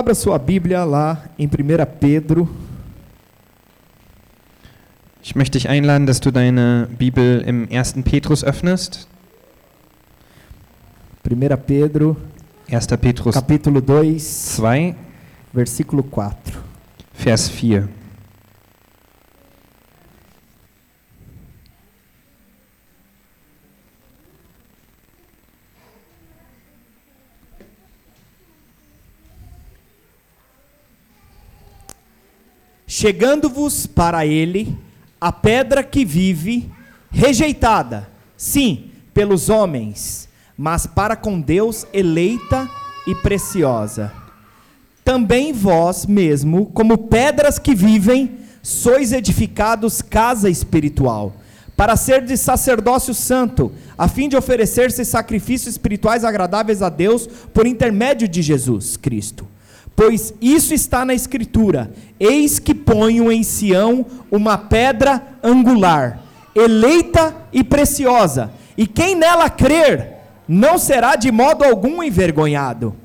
Abra sua Bíblia lá em 1 Pedro, Ich möchte dich einladen, dass du deine Bibel im 1. Petrus öffnest. 1 Pedro, 1. Petrus capítulo 2, 2, versículo 4. Vers 4. Chegando-vos para ele a pedra que vive, rejeitada, sim, pelos homens, mas para com Deus eleita e preciosa. Também vós mesmo, como pedras que vivem, sois edificados casa espiritual, para ser de sacerdócio santo, a fim de oferecer-se sacrifícios espirituais agradáveis a Deus por intermédio de Jesus Cristo. Pois isso está na Escritura: Eis que ponho em Sião uma pedra angular, eleita e preciosa, e quem nela crer não será de modo algum envergonhado.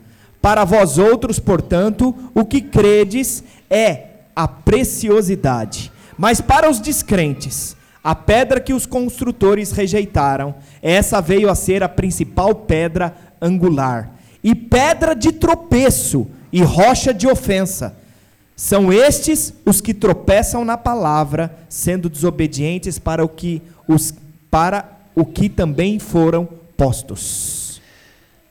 Para vós outros, portanto, o que credes é a preciosidade. Mas para os descrentes, a pedra que os construtores rejeitaram, essa veio a ser a principal pedra angular, e pedra de tropeço e rocha de ofensa. São estes os que tropeçam na palavra, sendo desobedientes para o que os para o que também foram postos.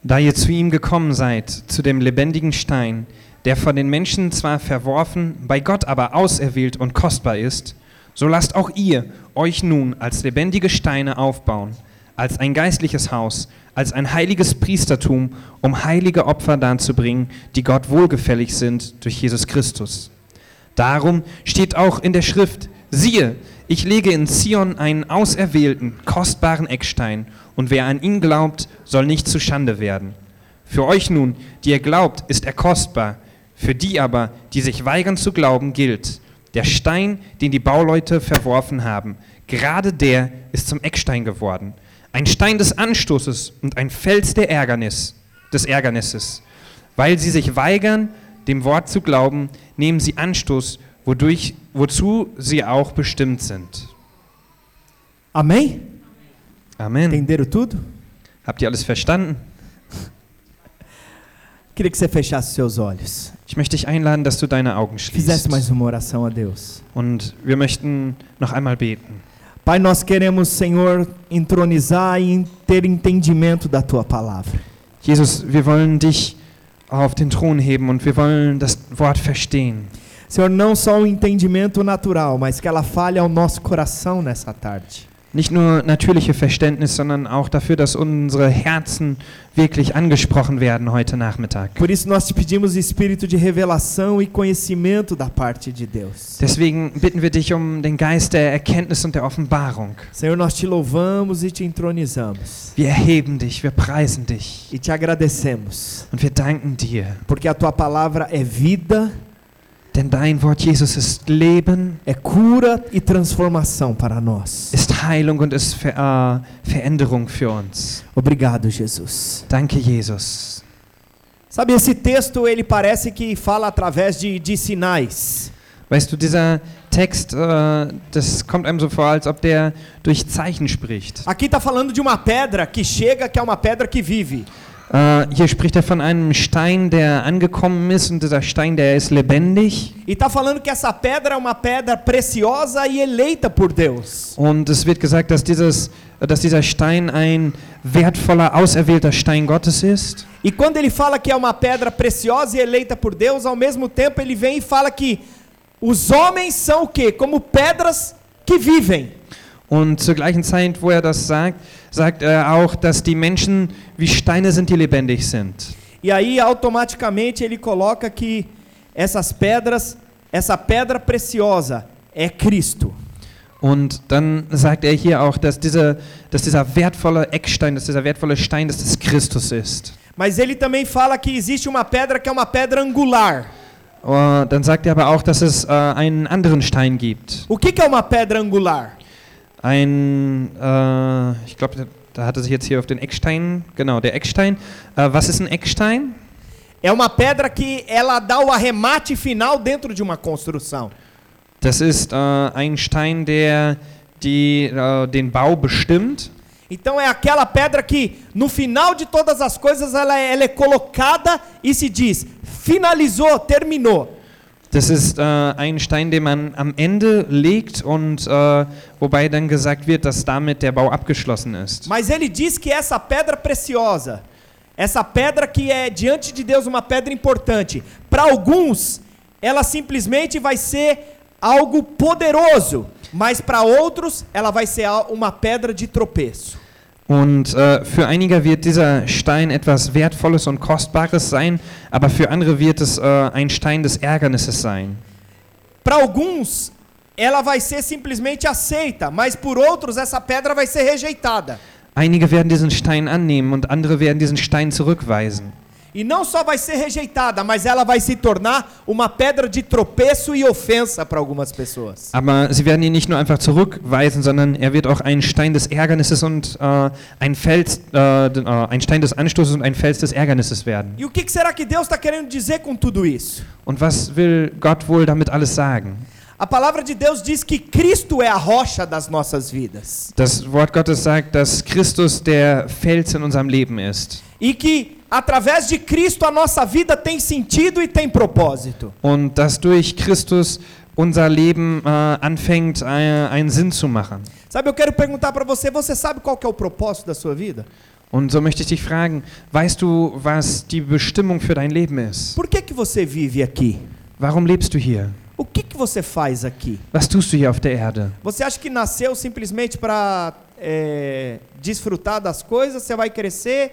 Da ihr zu ihm gekommen seid, zu dem lebendigen Stein, der von den Menschen zwar verworfen, bei Gott aber auserwählt und kostbar ist, so lasst auch ihr euch nun als lebendige Steine aufbauen, als ein geistliches Haus, als ein heiliges Priestertum, um heilige Opfer darzubringen, die Gott wohlgefällig sind durch Jesus Christus. Darum steht auch in der Schrift, siehe, ich lege in Zion einen auserwählten, kostbaren Eckstein, und wer an ihn glaubt, soll nicht zu Schande werden. Für euch nun, die ihr glaubt, ist er kostbar, für die aber, die sich weigern zu glauben, gilt, der Stein, den die Bauleute verworfen haben, gerade der ist zum Eckstein geworden, ein Stein des Anstoßes und ein Fels der Ärgernis, des Ärgernisses. Weil sie sich weigern, dem Wort zu glauben, nehmen sie Anstoß, wodurch, wozu sie auch bestimmt sind. Amém? Amen. Entenderam tudo? Habt ihr alles verstanden? Queria que você fechasse seus olhos. Ich möchte dich einladen, dass du deine Augen Fizesse schließt. mais uma oração a Deus. Und wir möchten noch einmal beten. Pai, nós queremos, Senhor, entronizar e ter entendimento da tua palavra. Jesus, wir wollen dich auf den Thron heben und wir wollen das Wort verstehen. Senhor, não só um entendimento natural, mas que ela fale ao nosso coração nessa tarde. Nicht nur natürliche Verständnis, sondern auch dafür, dass unsere Herzen wirklich angesprochen werden heute Nachmittag. Por isso nós te pedimos espírito de revelação e conhecimento da parte de Deus. Deswegen bitten wir dich um den Geist der Erkenntnis und der Offenbarung. Senhor, nós te louvamos e te entronizamos. Wir erheben dich, wir preisen dich E te agradecemos, und wir danken dir. porque a tua palavra é vida, Denn dein Wort, Jesus, ist Leben, é cura e transformação para nós. ist Heilung und ist Ver äh, Veränderung für uns. Obrigado, Jesus. Danke, Jesus. Sabe, esse texto ele parece que fala através de, de sinais. Weißt du, dieser Text, äh, das kommt einem so vor, als ob der durch Zeichen spricht. Aqui está falando de uma pedra que chega, que é uma pedra que vive. Äh, hier spricht er von einem Stein, der angekommen ist und dieser Stein, der ist lebendig. E está falando que essa pedra é uma pedra preciosa e eleita por Deus. Und es wird gesagt, dass, dieses, dass dieser Stein ein wertvoller, auserwählter Stein Gottes ist. E quando ele fala que é uma pedra preciosa e eleita por Deus, ao mesmo tempo ele vem e fala que os homens são o quê? Como pedras que vivem. Und zur gleichen Zeit, wo er das sagt, sagt er auch, dass die Menschen wie Steine sind, die lebendig sind. E aí automaticamente ele coloca que essas pedras, essa pedra preciosa é Cristo. Und dann sagt er hier auch, dass, diese, dass dieser wertvolle Eckstein, dass dieser wertvolle Stein, dass das Christus ist. Mas ele também fala que existe uma pedra que é uma pedra angular. Uh, dann sagt er aber auch, dass es äh, einen anderen Stein gibt. O que, que é uma pedra angular? Ein, äh, ich glaube, da hat er sich jetzt hier auf den Eckstein, genau, der Eckstein. Äh, was ist ein Eckstein? É uma pedra que ela dá o arremate final dentro de uma construção. Das ist äh, ein Stein, der die, äh, den Bau bestimmt. Então é aquela pedra que no final de todas as coisas ela, ela é colocada e se diz: finalizou, terminou. Das ist äh, ein Stein, den man am Ende legt und äh, wobei dann gesagt wird, dass damit der Bau abgeschlossen ist. Mas ele diz que essa pedra preciosa, essa pedra que é diante de Deus uma pedra importante, para alguns ela simplesmente vai ser algo poderoso, mas para outros ela vai ser uma pedra de tropeço. Und äh, für einige wird dieser Stein etwas Wertvolles und Kostbares sein, aber für andere wird es äh, ein Stein des Ärgernisses sein. Para alguns ela vai ser simplesmente aceita, mas por outros essa pedra vai ser rejeitada. Einige werden diesen Stein annehmen und andere werden diesen Stein zurückweisen. E não só vai ser rejeitada, mas ela vai se tornar uma pedra de tropeço e ofensa para algumas pessoas. Aber sie werden ihn nicht nur einfach zurückweisen, sondern er wird auch ein Stein des Ärgernisses und äh, ein, Fels, äh, äh, ein Stein des Anstoßes und ein Fels des Ärgernisses werden. E o que que será que Deus está querendo dizer com tudo isso? Und was will Gott wohl damit alles sagen? A palavra de Deus diz que Cristo é a rocha das nossas vidas. Das Wort Gottes sagt, dass Christus der Fels in unserem Leben ist. E que através de Cristo a nossa vida tem sentido e tem propósito. Und dass durch Christus unser Leben äh, anfängt, äh, einen Sinn zu machen. Sabe, eu quero perguntar para você, você sabe qual que é o propósito da sua vida? Und so möchte ich dich fragen, weißt du, was die Bestimmung für dein Leben ist? Por que que você vive aqui? Warum lebst du hier? O que que você faz aqui? Was tust du hier auf der Erde? Você acha que nasceu simplesmente para desfrutar das coisas? Você vai crescer,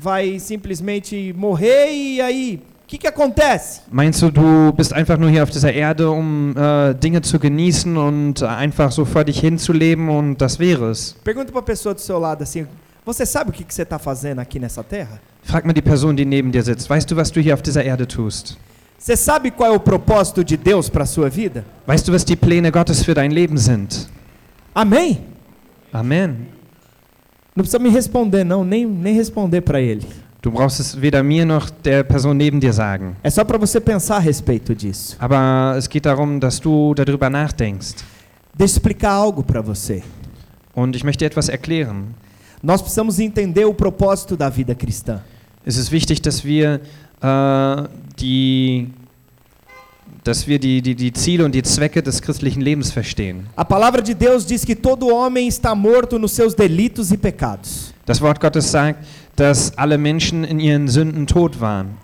vai simplesmente morrer e aí? O que, que acontece? Meinst du, du bist einfach nur hier auf dieser Erde, um äh, Dinge zu genießen und einfach so vor dich hinzuleben und das wäre es? Pergunta para a pessoa do seu lado assim: Você sabe o que, que você está fazendo aqui nessa terra? Frag mal die Person, die neben dir sitzt. Weißt du, was du hier auf dieser Erde tust? Você sabe qual é o propósito de Deus para a sua vida? Weißt du, was die Pläne Gottes für dein Leben sind? Amém? Amen. Não precisa me responder, não, nem, nem responder para ele. Du brauchst es weder mir noch der Person neben dir sagen. É só para você pensar a respeito disso. Aber es geht darum, dass du darüber nachdenkst. Deixa eu explicar algo para você. Und ich möchte etwas erklären. Nós precisamos entender o propósito da vida cristã. Es ist wichtig, dass wir äh, die, dass wir die, die, die Ziele und die Zwecke des christlichen Lebens verstehen. A palavra de Deus diz que todo homem está morto nos seus delitos e pecados. Das Wort Gottes sagt, dass alle Menschen in ihren Sünden tot waren,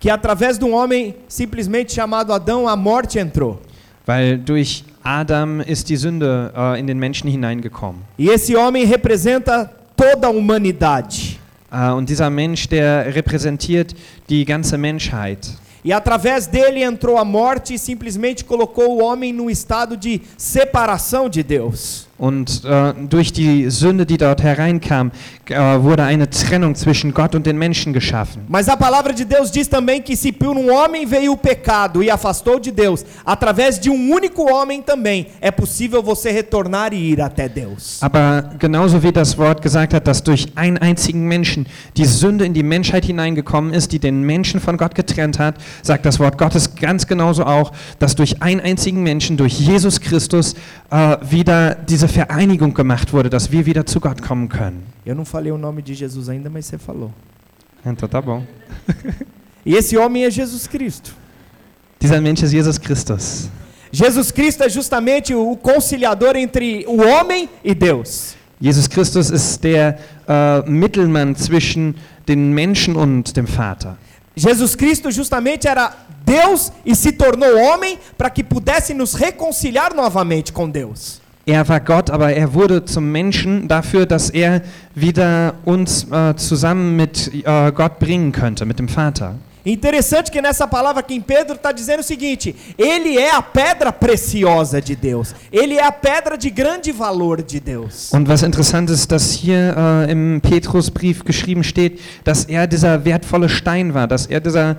Que através de um homem simplesmente chamado Adão, a morte entrou. weil durch Adam ist die Sünde äh, in den Menschen hineingekommen. E esse homem representa toda a humanidade. Äh, und dieser Mensch, der repräsentiert die ganze Menschheit. E através dele entrou a morte e simplesmente colocou o homem num estado de separação de Deus. Und äh, durch die Sünde, die dort hereinkam, äh, wurde eine Trennung zwischen Gott und den Menschen geschaffen. Mas a palavra de Deus diz também que se por um homem veio o pecado e afastou de Deus, através de um único homem também é possível você retornar e ir até Deus. Aber genauso wie das Wort gesagt hat, dass durch einen einzigen Menschen die Sünde in die Menschheit hineingekommen ist, die den Menschen von Gott getrennt hat, sagt das Wort Gottes ganz genauso auch, dass durch einen einzigen Menschen, durch Jesus Christus, äh, wieder diese Vereinigung gemacht wurde, dass wir wieder zu Gott kommen können. Eu não falei o nome de Jesus ainda, mas você falou. Então tá bom. E esse homem é Jesus Cristo. Dieser Mensch ist Jesus Christus. Jesus Cristo é justamente o conciliador entre o homem e Deus. Jesus Christus ist der äh, Mittelmann zwischen den Menschen und dem Vater. Jesus Cristo justamente era Deus e se tornou homem para que pudesse nos reconciliar novamente com Deus. Er war Gott, aber er wurde zum Menschen dafür, dass er wieder uns äh, zusammen mit äh, Gott bringen könnte, mit dem Vater. Interessante que nessa palavra aqui em Pedro está dizendo o seguinte: Ele é a pedra preciosa de Deus. Ele é a pedra de grande valor de Deus. Und was interessant ist, dass hier äh, im Petrusbrief geschrieben steht, dass er dieser wertvolle Stein war, dass er dieser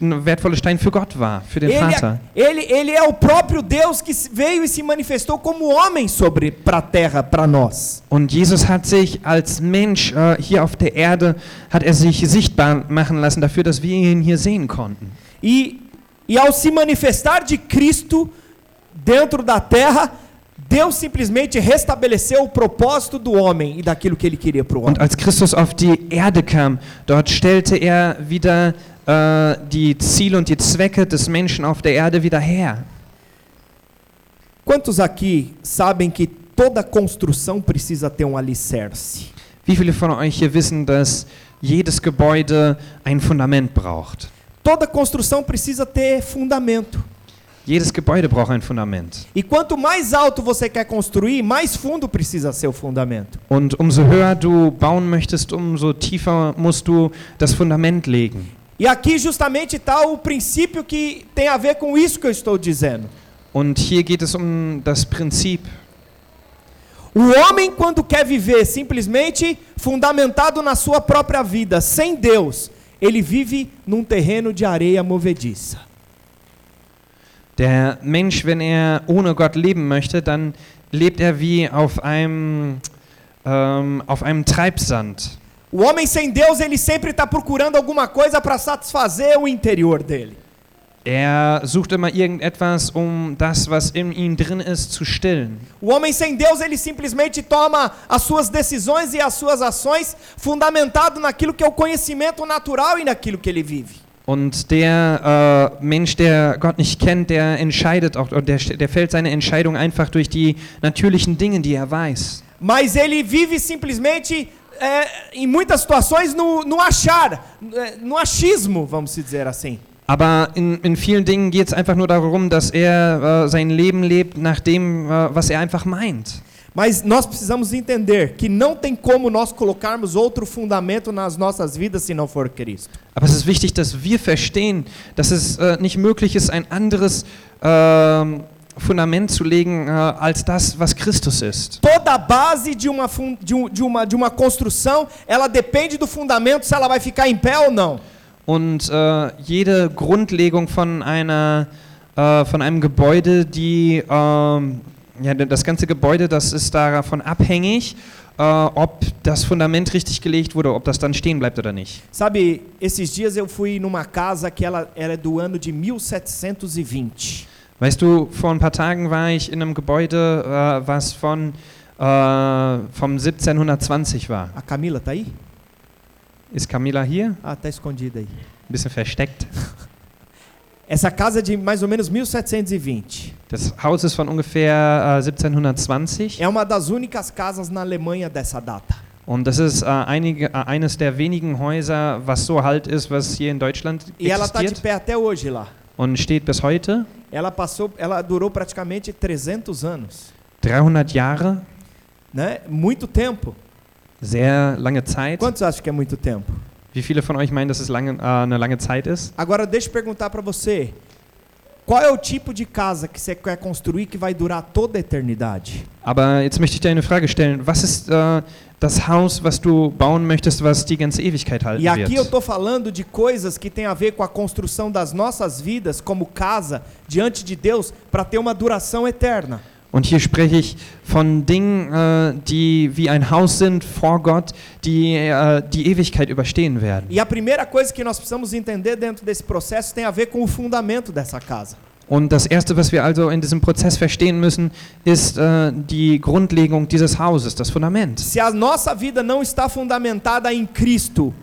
wertvolle Stein für Gott war, für den Ele Vater. é, ele, ele é o próprio Deus que veio e se manifestou como homem sobre para a terra, para nós. Und Jesus hat sich als Mensch äh, hier auf der Erde, hat er sich sichtbar machen lassen dafür, dass wir ihn ihn hier sehen konnten. E, e ao se manifestar de Cristo dentro da terra, Deus simplesmente restabeleceu o propósito do homem e daquilo que ele queria para o homem. Und als Christus auf die Erde kam, dort stellte er wieder äh, die Ziele und die Zwecke des Menschen auf der Erde wieder her. Quantos aqui sabem que toda construção precisa ter um alicerce? Wie viele von euch hier wissen, dass jedes Gebäude ein Fundament braucht? Toda construção precisa ter fundamento. Jedes Gebäude braucht ein Fundament. E quanto mais alto você quer construir, mais fundo precisa ser o fundamento. Und umso höher du bauen möchtest, umso tiefer musst du das Fundament legen. E aqui justamente está o princípio que tem a ver com isso que eu estou dizendo. Und hier geht es um das Prinzip. O homem, quando quer viver simplesmente fundamentado na sua própria vida, sem Deus, ele vive num terreno de areia movediça. Der Mensch, wenn er ohne Gott leben möchte, dann lebt er wie auf einem, ähm, auf einem Treibsand. O homem sem Deus, ele sempre está procurando alguma coisa para satisfazer o interior dele. Er sucht immer irgendetwas, um das, was in ihm drin ist, zu stillen. O homem sem Deus, ele simplesmente toma as suas decisões e as suas ações fundamentado naquilo que é o conhecimento natural e naquilo que ele vive. Und der äh, Mensch, der Gott nicht kennt, der entscheidet auch, der, der fällt seine Entscheidung einfach durch die natürlichen Dinge, die er weiß. Mas ele vive simplesmente, é, em muitas situações, no, no achar, é, no achismo, vamos dizer assim. Aber in, in vielen Dingen geht es einfach nur darum, dass er äh, sein Leben lebt nach dem, äh, was er einfach meint. Mas nós precisamos entender que não tem como nós colocarmos outro fundamento nas nossas vidas se não for Cristo. Aber es ist wichtig, dass wir verstehen, dass es äh, nicht möglich ist, ein anderes ähm, Fundament zu legen äh, als das, was Christus ist. Toda base de uma, de, um- de uma, de uma construção, ela depende do fundamento se ela vai ficar em pé ou não. Und äh, jede Grundlegung von einer äh, von einem Gebäude, die ähm, ja, das ganze Gebäude, das ist davon abhängig, äh, ob das Fundament richtig gelegt wurde, ob das dann stehen bleibt oder nicht. Sabe, esses dias eu fui numa casa que ela, é do ano de 1720. Weißt du, vor ein paar Tagen war ich in einem Gebäude, äh, was von äh, vom 1720 war. A Camila tá aí? Ist Camila hier? Ah, tá escondida aí. Ein bisschen versteckt. Essa casa é de mais ou menos 1720. Das Haus ist von ungefähr äh, 1720 É uma das únicas casas na Alemanha dessa data. und das ist äh, einige, äh, eines der wenigen Häuser, was so alt ist, was hier in Deutschland E ela tá de existiert pé até hoje lá. und steht bis heute. Ela passou, ela durou praticamente 300 anos, 300 Jahre, né? Muito tempo. Sehr lange Zeit. Quantos acham que é muito tempo? Wie viele von euch meinen, dass es lange, äh, eine lange Zeit ist? Agora deixa eu perguntar para você. Qual é o tipo de casa que você quer construir que vai durar toda a eternidade? Aber jetzt möchte ich dir eine Frage stellen. Was ist äh, das Haus, was du bauen möchtest, was die ganze Ewigkeit halten E aqui eu wird? estou falando de coisas que tem a ver com a construção das nossas vidas como casa diante de Deus para ter uma duração eterna. Und hier spreche ich von Dingen, äh, die wie ein Haus sind vor Gott, die äh, die Ewigkeit überstehen werden. E a primeira coisa que nós precisamos entender dentro desse processo tem a ver com o fundamento dessa casa. Und das Erste, was wir also in diesem Prozess verstehen müssen, ist äh, die Grundlegung dieses Hauses, das Fundament. Se a nossa vida não está fundamentada em Cristo,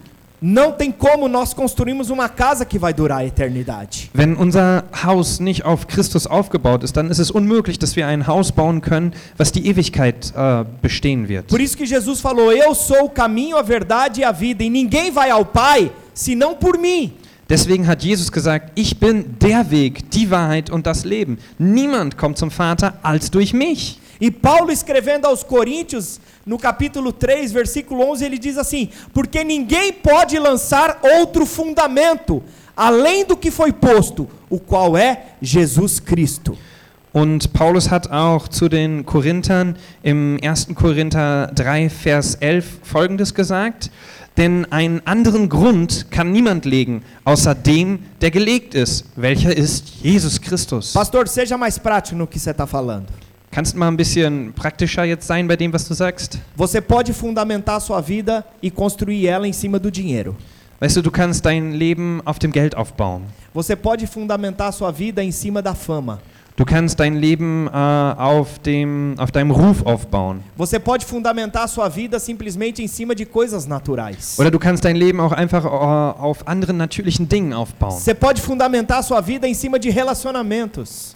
não tem como nós construirmos uma casa que vai durar a eternidade. Wenn unser Haus nicht auf Christus aufgebaut ist, dann ist es unmöglich, dass wir ein Haus bauen können, was die Ewigkeit äh, bestehen wird. Por isso que Jesus falou: Eu sou o caminho, a verdade e a vida, e ninguém vai ao Pai senão por mim. Deswegen hat Jesus gesagt, ich bin der Weg, die Wahrheit und das Leben. Niemand kommt zum Vater als durch mich. E Paulo escrevendo aos Coríntios, no capítulo 3, versículo 11, ele diz assim: Porque ninguém pode lançar outro fundamento além do que foi posto, o qual é Jesus Cristo. Und Paulus hat auch zu den Korinthern im 1. Korinther 3, Vers 11 folgendes gesagt. Denn einen anderen Grund kann niemand legen, außer dem, der gelegt ist, welcher ist Jesus Christus. Pastor, seja mais prático no que você está falando. Kannst du mal ein bisschen praktischer jetzt sein bei dem, was du sagst? Você pode fundamentar sua vida e construir ela em cima do dinheiro. Weißt du, du kannst dein Leben auf dem Geld aufbauen. Você pode fundamentar sua vida em cima da fama. Du kannst dein Leben äh, auf, dem, auf deinem Ruf aufbauen. Você pode fundamentar sua vida simplesmente em cima de coisas naturais. Oder du kannst dein Leben auch einfach äh, auf anderen natürlichen Dingen aufbauen. Você pode fundamentar sua vida em cima de relacionamentos.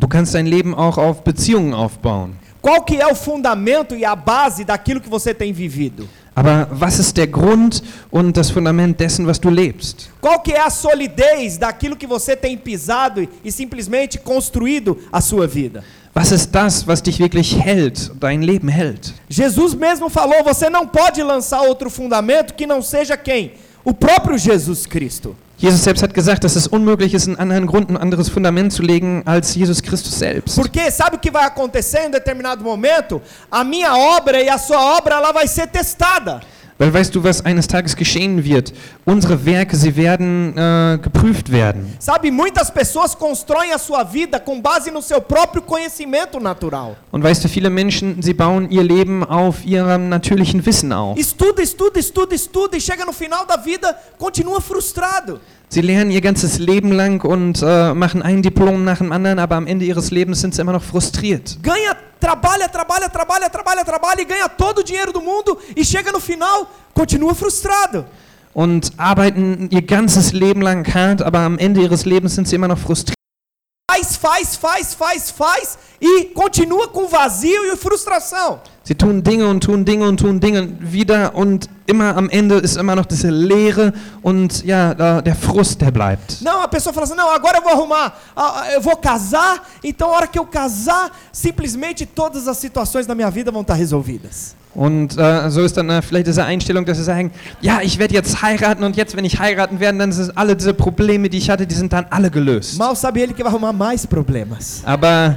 Du kannst dein Leben auch auf Beziehungen aufbauen. Qual que é o fundamento e a base daquilo que você tem vivido? Aber was ist der Grund und das Fundament dessen, was du lebst? Qual que é a solidez daquilo que você tem pisado e, simplesmente construído a sua vida? Was ist das, was dich wirklich hält, dein Leben hält? Jesus mesmo falou: você não pode lançar outro fundamento que não seja quem? O próprio Jesus Cristo. Jesus selbst hat gesagt, dass es unmöglich ist, einen anderen Grund, ein anderes Fundament zu legen als Jesus Christus selbst. Porque sabe o que vai acontecer em um determinado momento? A minha obra e a sua obra ela vai ser testada. Weil weißt du, was eines Tages geschehen wird? Unsere Werke, sie werden äh, geprüft werden. Sabe, muitas pessoas constroem a sua vida com base no seu próprio conhecimento natural. Und weißt du, viele Menschen, sie bauen ihr Leben auf ihrem natürlichen Wissen auf. Estuda, estuda, estuda, estuda e chega no final da vida, continua frustrado. Sie lernen ihr ganzes Leben lang und äh, machen ein Diplom nach dem anderen, aber am Ende ihres Lebens sind sie immer noch frustriert. Ganha, trabalha, trabalha, trabalha, trabalha, trabalha e ganha todo o dinheiro do mundo e chega no final, continua frustrado. Und arbeiten ihr ganzes Leben lang hart, aber am Ende ihres Lebens sind sie immer noch. Faz, faz, faz, faz, faz e continua com vazio e frustração. Sie tun Dinge und tun Dinge und tun Dinge wieder und immer am Ende ist immer noch diese Leere und ja, der Frust, der bleibt. Não, a pessoa fala assim: não, agora eu vou arrumar, eu vou casar, então a hora que eu casar, simplesmente todas as situações da minha vida vão estar resolvidas. Und äh, so ist dann äh, vielleicht diese Einstellung, dass sie sagen, ja, ich werde jetzt heiraten und jetzt, wenn ich heiraten werde, dann sind alle diese Probleme, die ich hatte, die sind dann alle gelöst. Mal sabe ele que vai arrumar mais problemas. Aber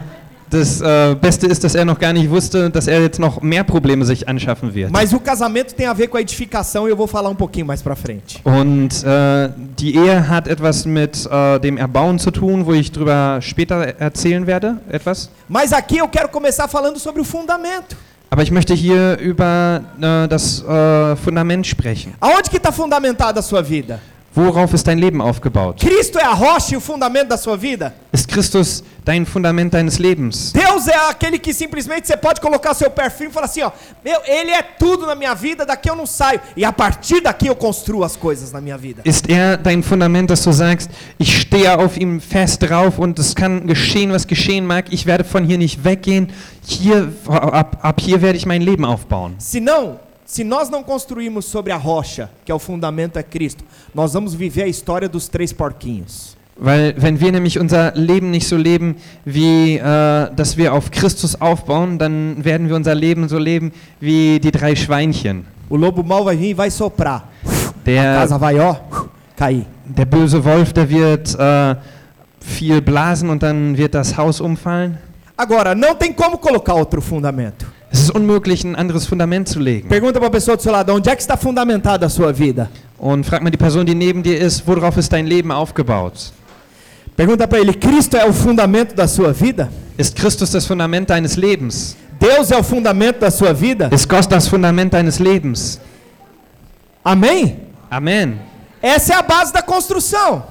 das äh, Beste ist, dass er noch gar nicht wusste, dass er jetzt noch mehr Probleme sich anschaffen wird. Mas o casamento tem a ver com a edificação e eu vou falar um pouquinho mais pra frente. Und äh, die Ehe hat etwas mit äh, dem Erbauen zu tun, wo ich drüber später erzählen werde, etwas. Mas aqui eu quero começar falando sobre o fundamento. Aber ich möchte hier über äh, das äh, Fundament sprechen. Aonde que está fundamentada a sua vida? Worauf ist dein Leben aufgebaut? Cristo é a rocha e o fundamento da sua vida? Ist Christus dein Fundament deines Lebens? Deus é aquele que simplesmente você pode colocar seu perfil e falar assim, ó, meu, ele é tudo na minha vida, daqui eu não saio e a partir daqui eu construo as coisas na minha vida. Ist er dein Fundament, dass du sagst, ich stehe auf ihm fest drauf und es kann geschehen, was geschehen mag, ich werde von hier nicht weggehen, hier, ab, ab hier werde ich mein Leben aufbauen. Se não, se nós não construirmos sobre a rocha, que é o fundamento é Cristo, nós vamos viver a história dos três porquinhos. Weil wenn wir nämlich unser Leben nicht so leben, wie äh, dass wir auf Christus aufbauen, dann werden wir unser Leben so leben wie die drei Schweinchen. O lobo mau vai vir e vai soprar. A Der, casa vai, ó, cair. der böse Wolf, der wird äh, viel blasen und dann wird das Haus umfallen. Agora, não tem como colocar outro fundamento. Es ist unmöglich, ein anderes Fundament zu legen. Pergunta para a pessoa do seu lado, onde é que está fundamentada a sua vida? Und frag mal die Person, die neben dir ist, worauf ist dein Leben aufgebaut? Pergunta para ele, Cristo é o fundamento da sua vida? Ist Christus das Fundament deines Lebens? Deus é o fundamento da sua vida? Ist Gott das Fundament deines Lebens? Amém? Amen. Essa é a base da construção.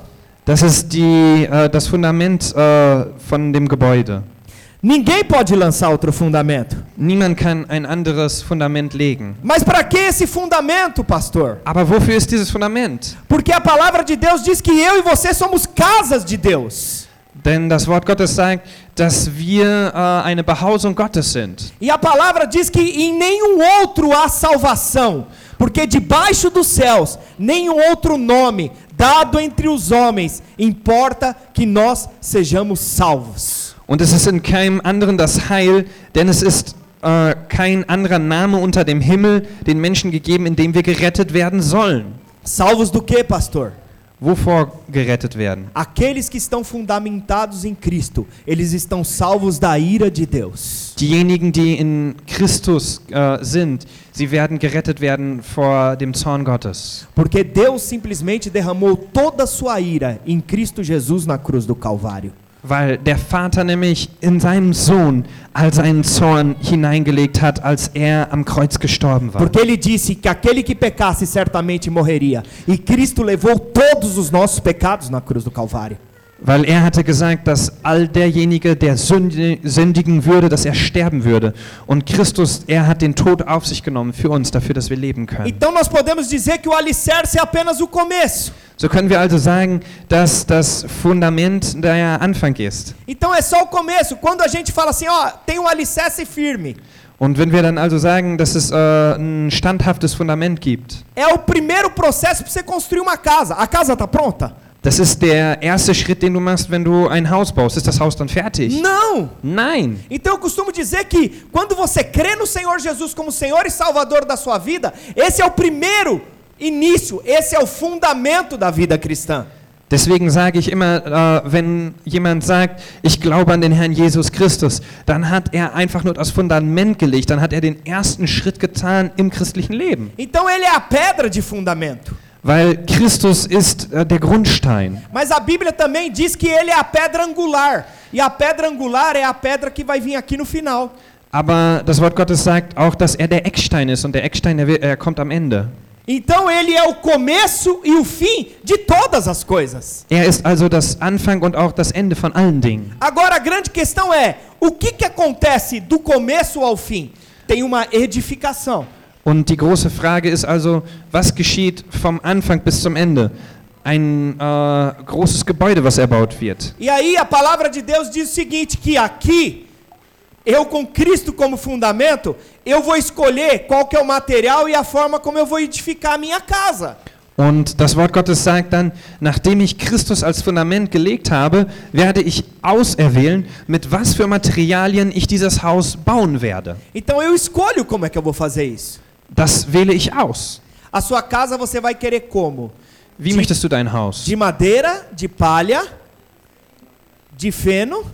Das ist die, äh, das Fundament äh, von dem Gebäude. Ninguém pode lançar outro fundamento. Niemand kann ein anderes Fundament legen. Mas para que esse fundamento, pastor? Aber wofür ist dieses Fundament? Porque a palavra de Deus diz que eu e você somos casas de Deus. Denn das Wort Gottes sagt, dass wir äh, eine Behausung Gottes sind. E a palavra diz que em nenhum outro há salvação, porque debaixo dos céus nenhum outro nome dado entre os homens importa que nós sejamos salvos. Und es ist in keinem anderen das Heil, denn es ist äh, kein anderer Name unter dem Himmel den Menschen gegeben, in dem wir gerettet werden sollen. Salvos do que, pastor? Wovor gerettet werden? Aqueles que estão fundamentados em Cristo, eles estão salvos da ira de Deus. Diejenigen, die in Christus äh, sind, sie werden gerettet werden vor dem Zorn Gottes. Porque Deus simplesmente derramou toda a sua ira em Cristo Jesus na cruz do Calvário. Weil der Vater nämlich in seinem Sohn all seinen Zorn hineingelegt hat, als er am Kreuz gestorben war. Porque ele disse que aquele que pecasse certamente morreria. E Cristo levou todos os nossos pecados na cruz do Calvário. Weil er hatte gesagt, dass all derjenige, der sündigen würde, dass er sterben würde. Und Christus, er hat den Tod auf sich genommen für uns, dafür, dass wir leben können. Então nós podemos dizer que o alicerce é apenas o começo. So können wir also sagen, dass das Fundament der Anfang ist. Então é só o começo. Quando a gente fala assim, ó, tem um alicerce firme, Und wenn wir dann also sagen, dass es äh, ein standhaftes Fundament gibt, é o primeiro processo para você construir uma casa. A casa está pronta? Das ist der erste Schritt, den du machst, wenn du ein Haus baust. Ist das Haus dann fertig? Não! Nein. Então eu costumo dizer que quando você crê no Senhor Jesus como Senhor e Salvador da sua vida, esse é o primeiro início, esse é o fundamento da vida cristã. Deswegen sage ich immer, äh, wenn jemand sagt, ich glaube an den Herrn Jesus Christus, dann hat er einfach nur das Fundament gelegt, dann hat er den ersten Schritt getan im christlichen Leben. Então ele é a pedra de fundamento. Weil Christus ist äh, der Grundstein. Mas a Bíblia também diz que ele é a pedra angular. E a pedra angular é a pedra que vai vir aqui no final. Aber das Wort Gottes sagt auch, dass er der Eckstein ist und der Eckstein, wird- er kommt am Ende. Então ele é o começo e o fim de todas as coisas. Er ist also das Anfang und auch das Ende von allen Dingen. Agora a grande questão é: o que, que acontece do começo ao fim? Tem uma edificação. Und die große Frage ist also, was geschieht vom Anfang bis zum Ende? Ein äh, großes Gebäude, was erbaut wird. E aí a palavra de Deus diz o seguinte: que aqui, eu com Cristo como fundamento, eu vou escolher qual que é o material e a forma como eu vou edificar a minha casa. Und das Wort Gottes sagt dann, nachdem ich Christus als Fundament gelegt habe, werde ich auserwählen, mit was für Materialien ich dieses Haus bauen werde. Então eu escolho como é que eu vou fazer isso. Das wähle ich aus. A sua casa você vai querer como? Wie Die- möchtest du dein Haus? De madeira, de palha, de feno,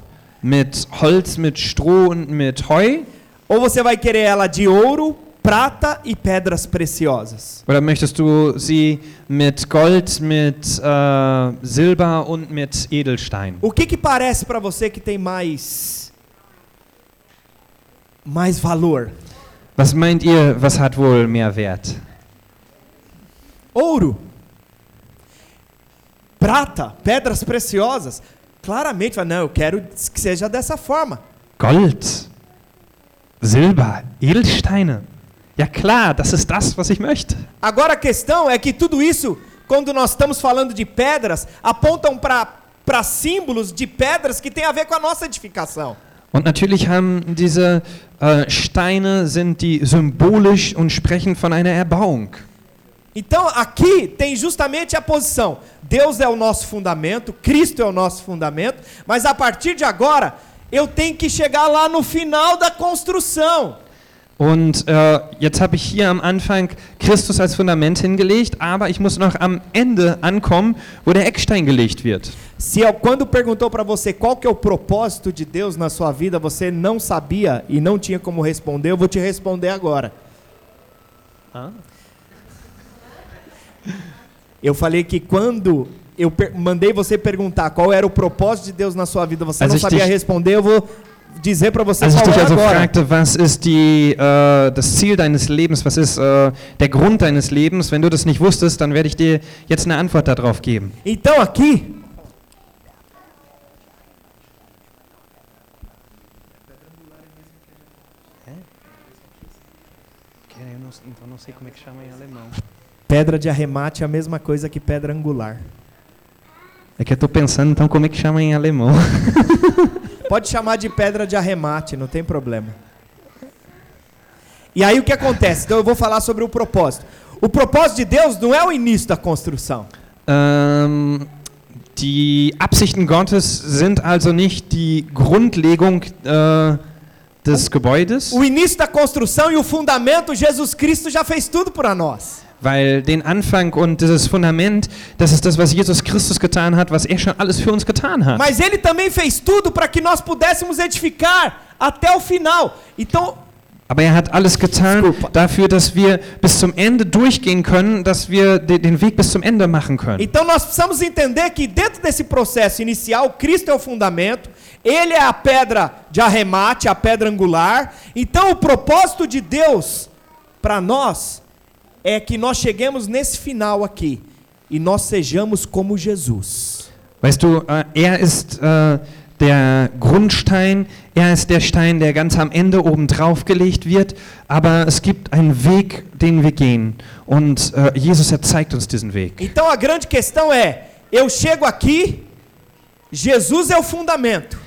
Mit Holz, mit Stroh und mit Heu? ou você vai querer ela de ouro, prata e pedras preciosas? Oder möchtest du sie mit Gold, mit äh, Silber und mit Edelstein? O que que parece para você que tem mais mais valor? Was meint ihr, was hat wohl mehr Wert? Ouro, prata, pedras preciosas. Claramente, fala, não, eu quero que seja dessa forma. Gold, Silber, Edelsteine. Ja klar, das ist das, was ich möchte. Agora a questão é que tudo isso, quando nós estamos falando de pedras, apontam para símbolos de pedras que tem a ver com a nossa edificação. Und natürlich haben diese äh, Steine sind die symbolisch und sprechen von einer Erbauung. Então aqui tem justamente a posição. Deus é o nosso fundamento, Cristo é o nosso fundamento, mas a partir de agora eu tenho que chegar lá no final da construção. Und äh, jetzt habe ich hier am Anfang Christus als Fundament hingelegt, aber ich muss noch am Ende ankommen, wo der Eckstein gelegt wird. Se quando perguntou para você qual que é o propósito de Deus na sua vida, você não sabia e não tinha como responder, eu vou te responder agora. Eu falei que quando eu mandei você perguntar qual era o propósito de Deus na sua vida, você Also não sabia responder, eu vou dizer para você Als ich qual é also agora. fragte, was ist die, äh, das Ziel deines Lebens, was ist äh, der Grund deines Lebens, wenn du das nicht wusstest, dann werde ich dir jetzt eine Antwort darauf geben. Então aqui pedra de arremate é a mesma coisa que pedra angular. É que eu estou pensando, então, como é que chama em alemão? Pode chamar de pedra de arremate, não tem problema. E aí o que acontece? Então eu vou falar sobre o propósito. O propósito de Deus não é o início da construção. Ähm, die Absichten Gottes sind also nicht die Grundlegung äh, des Gebäudes, O início da construção e o fundamento, Jesus Cristo já fez tudo para nós. weil den Anfang und dieses Fundament, das ist das, was Jesus Christus getan hat, was er schon alles für uns getan hat. Mas ele também fez tudo para que nós pudéssemos edificar até o final. Então, Aber er hat alles getan Desculpa. dafür, dass wir bis zum Ende durchgehen können, dass wir de- den Weg bis zum Ende machen können. Então nós precisamos entender que dentro desse processo inicial, Cristo é o fundamento, Ele é a pedra de arremate, a pedra angular. Então o propósito de Deus para nós é que nós cheguemos nesse final aqui e nós sejamos como Jesus. Weißt du, äh, er ist äh, der Grundstein, er ist der Stein, der ganz am Ende oben drauf gelegt wird, aber es gibt einen Weg, den wir gehen. Und äh, Jesus, er zeigt uns diesen Weg. Então a grande questão é: eu chego aqui, Jesus é o fundamento.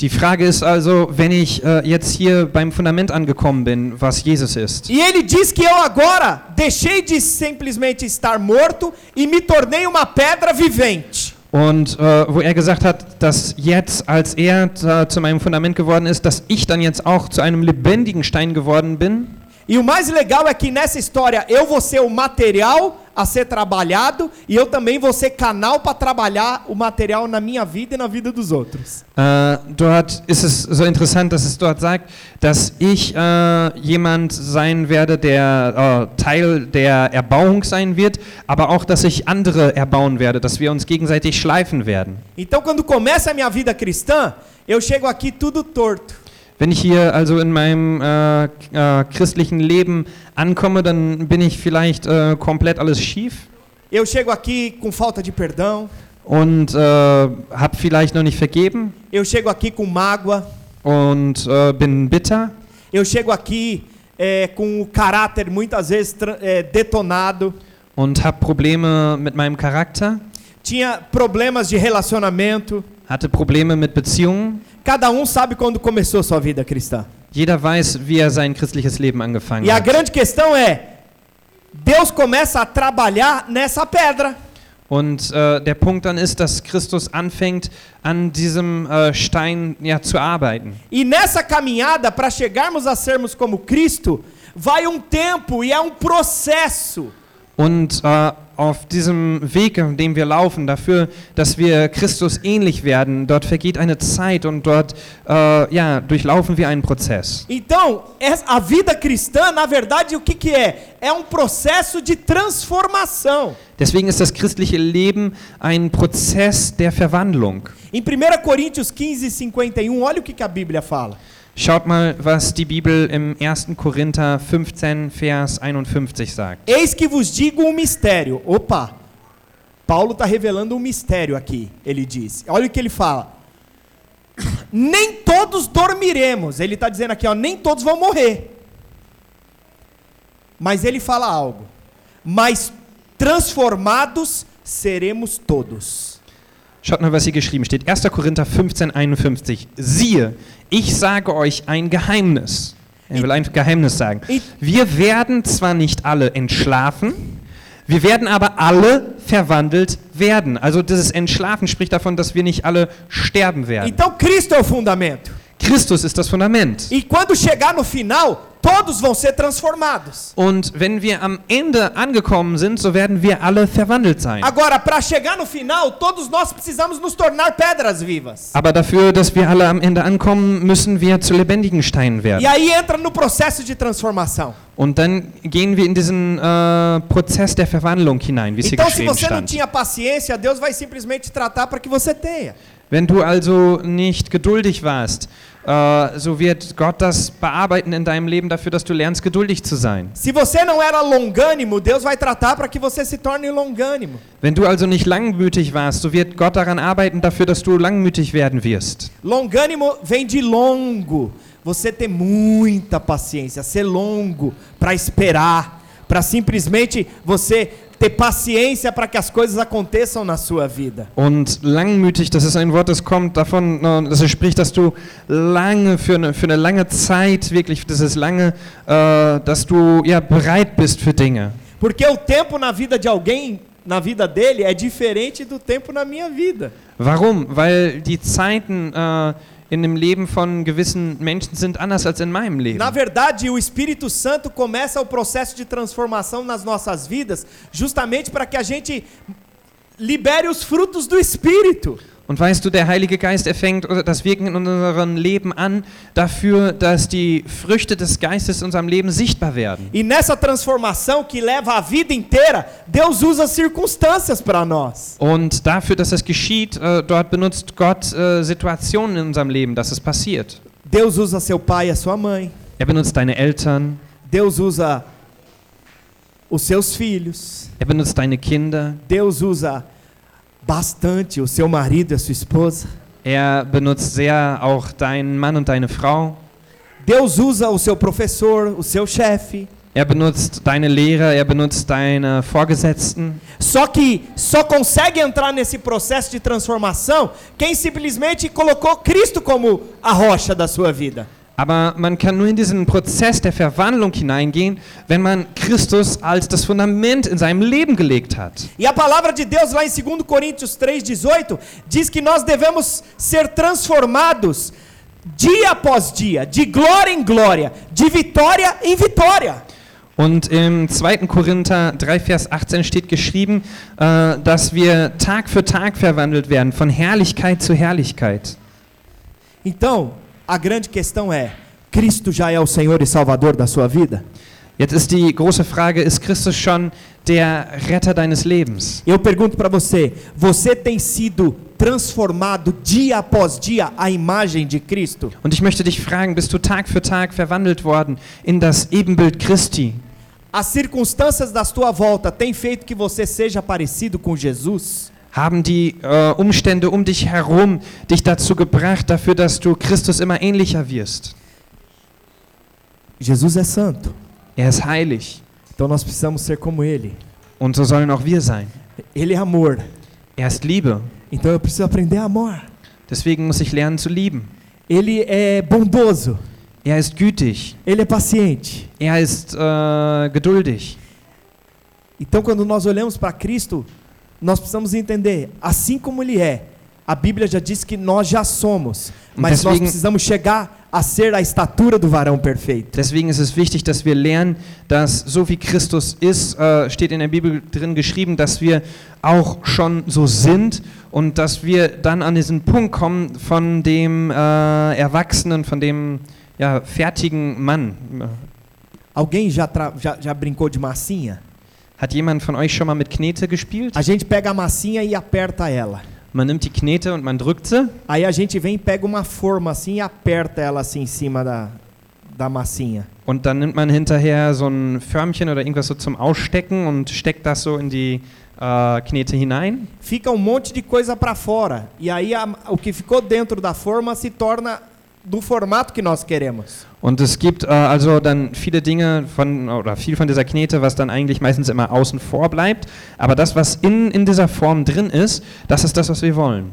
Die Frage ist also, wenn ich äh, jetzt hier beim Fundament angekommen bin, was Jesus ist. E ele diz que eu agora deixei de simplesmente estar morto e me tornei uma pedra vivente. Und äh, wo er gesagt hat, dass jetzt, als er zu meinem Fundament geworden ist, dass ich dann jetzt auch zu einem lebendigen Stein geworden bin. E o mais legal é que nessa história eu vou ser o material a ser trabalhado e eu também vou ser canal para trabalhar o material na minha vida e na vida dos outros. Äh, dort ist es so interessant, dass es dort sagt, dass ich äh, jemand sein werde, der äh, Teil der Erbauung sein wird, aber auch, dass ich andere erbauen werde, dass wir uns gegenseitig schleifen werden. Então quando começa a minha vida cristã, eu chego aqui tudo torto. Wenn ich hier also in meinem äh, äh, christlichen Leben ankomme, dann bin ich vielleicht äh, komplett alles schief. Eu chego aqui com falta de perdão, und äh, habe vielleicht noch nicht vergeben. Eu chego aqui com mágoa, und äh, bin bitter. Eu chego aqui é, com o caráter muitas vezes é, detonado, und habe Probleme mit meinem Charakter, tinha problemas de relacionamento. hatte Probleme mit Beziehungen. Cada um sabe quando começou sua vida cristã. Jeder weiß, wie er sein christliches Leben angefangen E a hat. grande questão é: Deus começa a trabalhar nessa pedra. Und äh, der Punkt dann ist, dass Christus anfängt, an diesem äh, Stein ja, zu arbeiten. E nessa caminhada, para chegarmos a sermos como Cristo, vai um tempo e é um processo. Und äh, auf diesem Weg, auf dem wir laufen, dafür, dass wir Christus ähnlich werden, dort vergeht eine Zeit und dort äh, ja, durchlaufen wir einen Prozess. Então, a vida cristã, na verdade, o que, que é? É um processo de transformação. Deswegen ist das christliche Leben ein Prozess der Verwandlung. Em 1 Coríntios 15, 51, olha o que, que a Bíblia fala. Schaut mal, was die Bibel im 1. Korinther 15, Vers 51 sagt. Eis que vos digo um mistério. Opa! Paulo está revelando um mistério aqui, ele diz. Olha o que ele fala. Nem todos dormiremos. Ele está dizendo aqui, ó, nem todos vão morrer. Mas ele fala algo. Mas transformados seremos todos. Schaut mal, was hier geschrieben steht. 1. Korinther 15, 51. Siehe, ich sage euch ein Geheimnis. Er will ein Geheimnis sagen. Wir werden zwar nicht alle entschlafen, wir werden aber alle verwandelt werden. Also dieses Entschlafen spricht davon, dass wir nicht alle sterben werden. Então Cristo é o fundamento. Christus ist das Fundament. E quando chegar no final, todos vão ser transformados. Und wenn wir am Ende angekommen sind, so werden wir alle verwandelt sein. Agora, para chegar no final, todos nós precisamos nos tornar pedras vivas. Aber dafür, dass wir alle am Ende ankommen, müssen wir zu lebendigen Steinen werden. E aí entra no processo de transformação. Und dann gehen wir in diesen äh, Prozess der Verwandlung hinein, wie es hier Então, se geschrieben você não stand. tinha paciência, Deus vai simplesmente tratar para que você tenha. Wenn du also nicht geduldig warst, äh, so wird Gott das bearbeiten in deinem Leben dafür, dass du lernst, geduldig zu sein. Se você não era longânimo, Deus vai tratar para que você se torne longânimo. Wenn du also nicht langmütig warst, so wird Gott daran arbeiten dafür, dass du langmütig werden wirst. Longânimo vem de longo. Você ter muita paciência, ser longo para esperar, para simplesmente você ter paciência para que as coisas aconteçam na sua vida. Und langmütig, das ist ein Wort, das kommt davon, es spricht, dass du lange, für eine, für eine lange Zeit, wirklich, das ist lange, äh, dass du ja bereit bist für Dinge. Porque o tempo na vida de alguém, na vida dele, é diferente do tempo na minha vida. Warum? Weil die Zeiten äh, in dem Leben von gewissen Menschen sind anders als in meinem Leben. Na verdade, o Espírito Santo começa o processo de transformação nas nossas vidas, justamente para que a gente libere os frutos do Espírito. Und weißt du, der Heilige Geist, er fängt das Wirken in unserem Leben an, dafür, dass die Früchte des Geistes in unserem Leben sichtbar werden. E nessa transformação que leva a vida inteira, Deus usa circunstâncias para nós. Und dafür, dass es geschieht, äh, dort benutzt Gott äh, Situationen in unserem Leben, dass es passiert. Deus usa seu pai e a sua mãe. Er benutzt deine Eltern, Deus usa os seus filhos. er benutzt deine Kinder, Deus usa bastante o seu marido e a sua esposa. er benutzt sehr auch deinen Mann und deine Frau, Deus usa o seu professor, o seu chefe. er benutzt deine Lehrer, er benutzt deine Vorgesetzten. Só que só consegue entrar nesse processo de transformação quem simplesmente colocou Cristo como a rocha da sua vida. Aber man kann nur in diesen Prozess der Verwandlung hineingehen, wenn man Christus als das Fundament in seinem Leben gelegt hat. E a palavra de Deus lá em 2 Coríntios 3:18 diz que nós devemos ser transformados dia após dia, de glória em glória, de vitória em vitória. Und im 2. Korinther 3, Vers 18 steht geschrieben, äh, dass wir Tag für Tag verwandelt werden, von Herrlichkeit zu Herrlichkeit. Então, a grande questão é: Cristo já é o Senhor e Salvador da sua vida? Jetzt ist die große Frage, ist Christus schon der Retter deines Lebens? Eu pergunto para você: você tem sido transformado dia após dia à imagem de Cristo? Und ich möchte dich fragen, bist du Tag für Tag verwandelt worden in das Ebenbild Christi? As circunstâncias da tua volta têm feito que você seja parecido com Jesus? Haben die äh, Umstände um dich herum dich dazu gebracht, dafür, dass du Christus immer ähnlicher wirst? Jesus é santo, Er ist heilig então nós precisamos ser como Ele. und so sollen auch wir sein. Ele é amor, Er ist Liebe, então eu preciso aprender a amar. deswegen muss ich lernen zu lieben. Ele é bondoso, Er ist gütig, Ele é paciente. er ist äh, geduldig. Então, quando nós olhamos para Cristo, nós precisamos entender, assim como Ele é, a Bíblia já diz que nós já somos, mas nós precisamos chegar a ser a estatura do varão perfeito. Deswegen ist es wichtig, dass wir lernen, dass so wie Christus ist, äh, steht in der Bibel drin geschrieben, dass wir auch schon so sind und dass wir dann an diesen Punkt kommen von dem äh, Erwachsenen, von dem ja, fertigen Mann. Alguém já, já, já brincou de massinha? Hat jemand von euch schon mal mit Knete gespielt? A gente pega a massinha e aperta ela. Man nimmt die Knete und man drückt sie Aí a gente vem e pega uma forma assim e aperta ela assim em cima da, da massinha. und dann nimmt man hinterher so ein Förmchen oder irgendwas so zum Ausstecken und steckt das so in die äh, Knete hinein. Fica um monte de coisa para fora. E aí a- o que ficou dentro da forma se torna do formato que nós queremos. Und es gibt äh, also dann viele Dinge von, oder viel von dieser Knete, was dann eigentlich meistens immer außen vor bleibt. Aber das, was in, in dieser Form drin ist, das ist das, was wir wollen.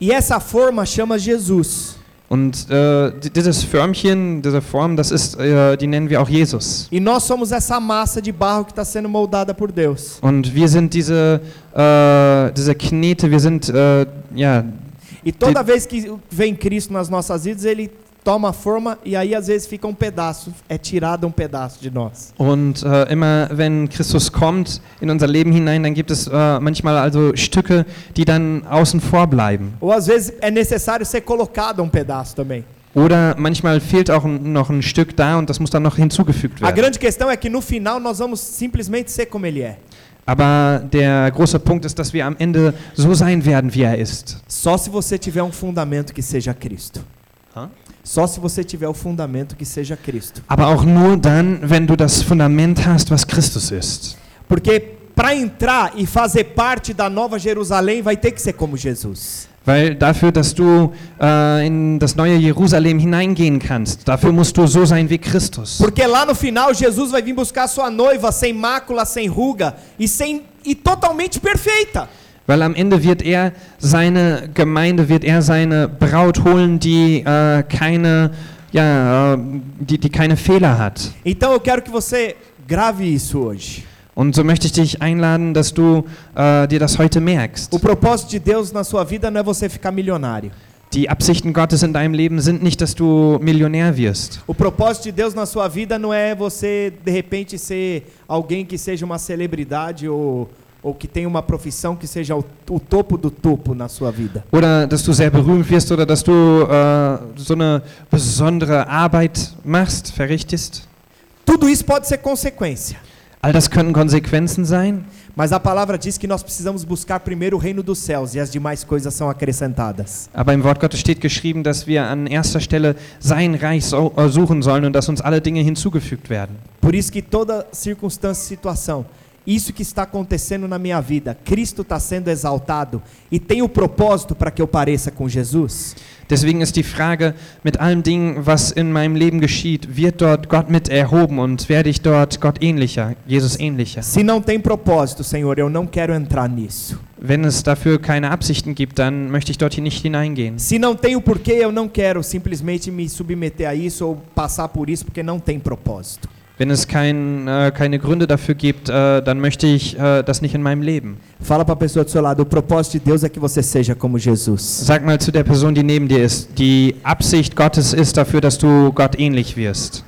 E essa forma chama Jesus. Und äh, di- dieses Förmchen, diese Form, das ist, äh, die nennen wir auch Jesus. E nós somos essa massa de barro que está sendo moldada por Deus. Und wir sind diese, äh, diese Knete, wir sind, äh, ja, E toda vez que vem Cristo nas nossas vidas, ele toma forma e aí às vezes fica um pedaço, é tirado um pedaço de nós. Und äh, immer wenn Christus kommt in unser Leben hinein, dann gibt es äh, manchmal also Stücke, die dann außen vor bleiben. Ou às vezes é necessário ser colocado um pedaço também. Oder manchmal fehlt auch noch ein Stück da und das muss dann noch hinzugefügt A werden. grande questão é que no final nós vamos simplesmente ser como ele é. Aber der große Punkt ist, dass wir am Ende so sein werden, wie er ist. Só se você tiver um fundamento que seja Cristo. Hã? Só se você tiver o fundamento que seja Cristo. Aber auch nur dann, wenn du das Fundament hast, was Christus ist. Porque para entrar e fazer parte da nova Jerusalém vai ter que ser como Jesus. Weil dafür, dass du äh, in das neue Jerusalem hineingehen kannst, dafür musst du so sein wie Christus. Porque lá no final Jesus vai vir buscar sua noiva sem mácula, sem ruga e sem e totalmente perfeita. Weil am Ende wird er seine Gemeinde, wird er seine Braut holen, die äh, keine, ja, äh, die, die keine Fehler hat. Então eu quero que você grave isso hoje. Und so möchte ich dich einladen, dass du äh, dir das heute merkst. O propósito de Deus na sua vida não é você ficar milionário. Die Absichten Gottes in deinem Leben sind nicht, dass du Millionär wirst. O propósito de Deus na sua vida não é você de repente ser alguém que seja uma celebridade ou, ou que tenha uma profissão que seja o, o topo do topo na sua vida. Oder dass du sehr berühmt wirst oder dass du äh, so eine besondere Arbeit machst, verrichtest. Tudo isso pode ser consequência. All das können Konsequenzen sein. Mas a palavra diz que nós precisamos buscar primeiro o reino dos céus e as demais coisas são acrescentadas. Aber im Wort Gottes steht geschrieben, dass wir an erster Stelle sein Reich so- äh, suchen sollen und dass uns alle Dinge hinzugefügt werden. Por isso que toda circunstância e situação, isso que está acontecendo na minha vida, Cristo está sendo exaltado e tem o propósito para que eu pareça com Jesus. Deswegen ist die Frage, mit allem Dingen, was in meinem Leben geschieht, wird dort Gott mit erhoben und werde ich dort Gott ähnlicher, Jesus ähnlicher? Se não tem propósito, Senhor, eu não quero entrar nisso. Wenn es dafür keine Absichten gibt, dann möchte ich dorthin nicht hineingehen. Se não tem o porquê, eu não quero simplesmente me submeter a isso ou passar por isso porque não tem propósito. Wenn es kein, äh, keine Gründe dafür gibt, äh, dann möchte ich äh, das nicht in meinem Leben. Fala para a pessoa do seu lado, o propósito de Deus é que você seja como Jesus. Sag mal zu der Person, die neben dir ist, die Absicht Gottes ist dafür, dass du Gott ähnlich wirst.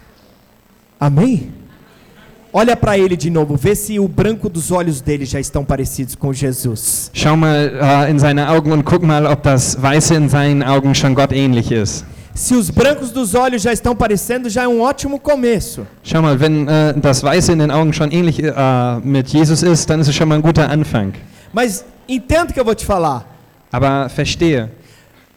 Amém? Olha para ele de novo, vê se o branco dos olhos dele já estão parecidos com Jesus. Schau mal äh, in seine Augen und guck mal, ob das Weiße in seinen Augen schon Gott ähnlich ist. Se os brancos dos olhos já estão parecendo, já é um ótimo começo. Schau mal, wenn äh, das Weiße in den Augen schon ähnlich äh, mit Jesus ist, dann ist es schon mal ein guter Anfang. Mas entenda o que eu vou te falar. Aber verstehe,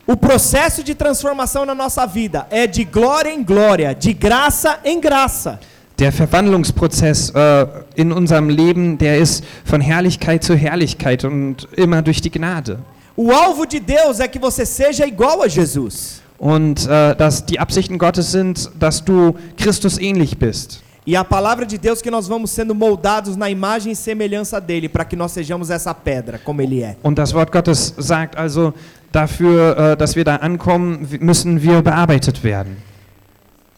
O processo de transformação na nossa vida é de glória em glória, de graça em graça. der Verwandlungsprozess äh, in unserem Leben, der ist von Herrlichkeit zu Herrlichkeit und immer durch die Gnade. O alvo de Deus é que você seja igual a Jesus. Und äh, dass die Absichten Gottes sind, dass du Christus ähnlich bist. E a palavra de Deus que nós vamos sendo moldados na imagem e semelhança dele, para que nós sejamos essa pedra, como ele é. Und das Wort Gottes sagt also, dafür, äh, dass wir da ankommen, müssen wir bearbeitet werden.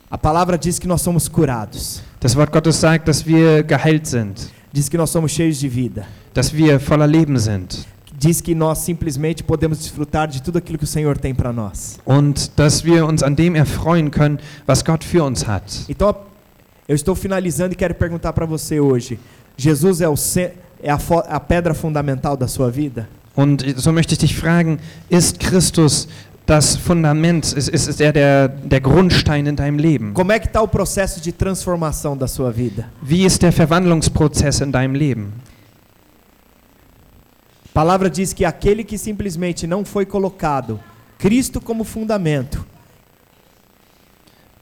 A palavra diz que nós somos curados. Das Wort Gottes sagt, dass wir geheilt sind, Diz que nós somos cheios de vida. dass wir voller Leben sind Diz que nós simplesmente podemos desfrutar de tudo aquilo que o Senhor tem para nós. und dass wir uns an dem erfreuen können, was Gott für uns hat. Então, eu estou finalizando e quero perguntar para você hoje: Jesus é, o é a, a pedra fundamental da sua vida? Und so möchte ich dich fragen, ist Christus das Fundament, ist, ist, ist er der, der Grundstein in deinem Leben? Como é que está o processo de transformação da sua vida? Wie ist der Verwandlungsprozess in deinem Leben? A palavra diz que aquele que simplesmente não foi colocado Cristo como fundamento,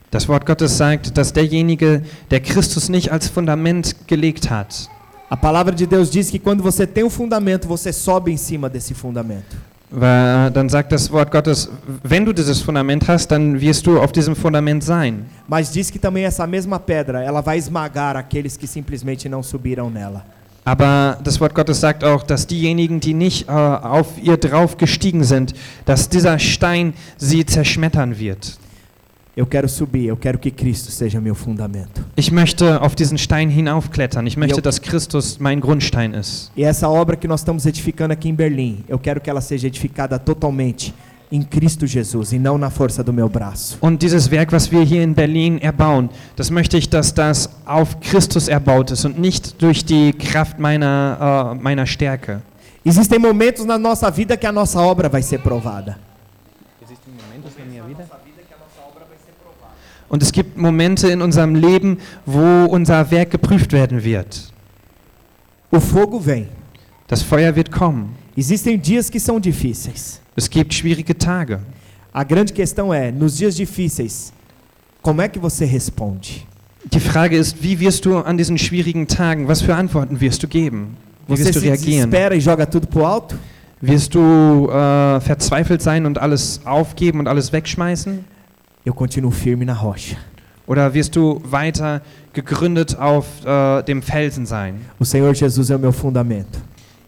Das Wort Gottes sagt, dass derjenige, der Christus nicht als Fundament gelegt hat, a palavra de Deus diz que quando você tem o fundamento, você sobe em cima desse fundamento. dann sagt das Wort Gottes, wenn du dieses Fundament hast, dann wirst du auf diesem Fundament sein. Mas diz que também essa mesma pedra, ela vai esmagar aqueles que simplesmente não subiram nela. Aber das Wort Gottes sagt auch, dass diejenigen, die nicht äh, auf ihr drauf gestiegen sind, dass dieser Stein sie zerschmettern wird. Eu quero subir, eu quero que Cristo seja meu fundamento. Ich möchte auf diesen Stein hinaufklettern. Ich möchte, dass Christus mein Grundstein ist. E essa obra que nós estamos edificando aqui em Berlim, eu quero que ela seja edificada totalmente em Cristo Jesus e não na força do meu braço. Und dieses Werk, was wir hier in Berlin erbauen, das möchte ich, dass das auf Christus erbaut ist und nicht durch die Kraft meiner, äh, meiner Stärke. Existem momentos na nossa vida que a nossa obra vai ser provada. Und es gibt Momente in unserem Leben, wo unser Werk geprüft werden wird. O fogo vem. Das Feuer wird kommen. Existem dias que são difíceis. Es gibt schwierige Tage. A grande questão é, nos dias difíceis, como é que você responde? Die Frage ist, wie wirst du an diesen schwierigen Tagen, was für Antworten wirst du geben? Wie wirst du reagieren? desespera e joga tudo pro alto? Wirst du äh, verzweifelt sein und alles aufgeben und alles wegschmeißen? Eu continuo firme na rocha. Oder wirst du weiter gegründet auf äh, dem Felsen sein? O Senhor Jesus é o meu fundamento.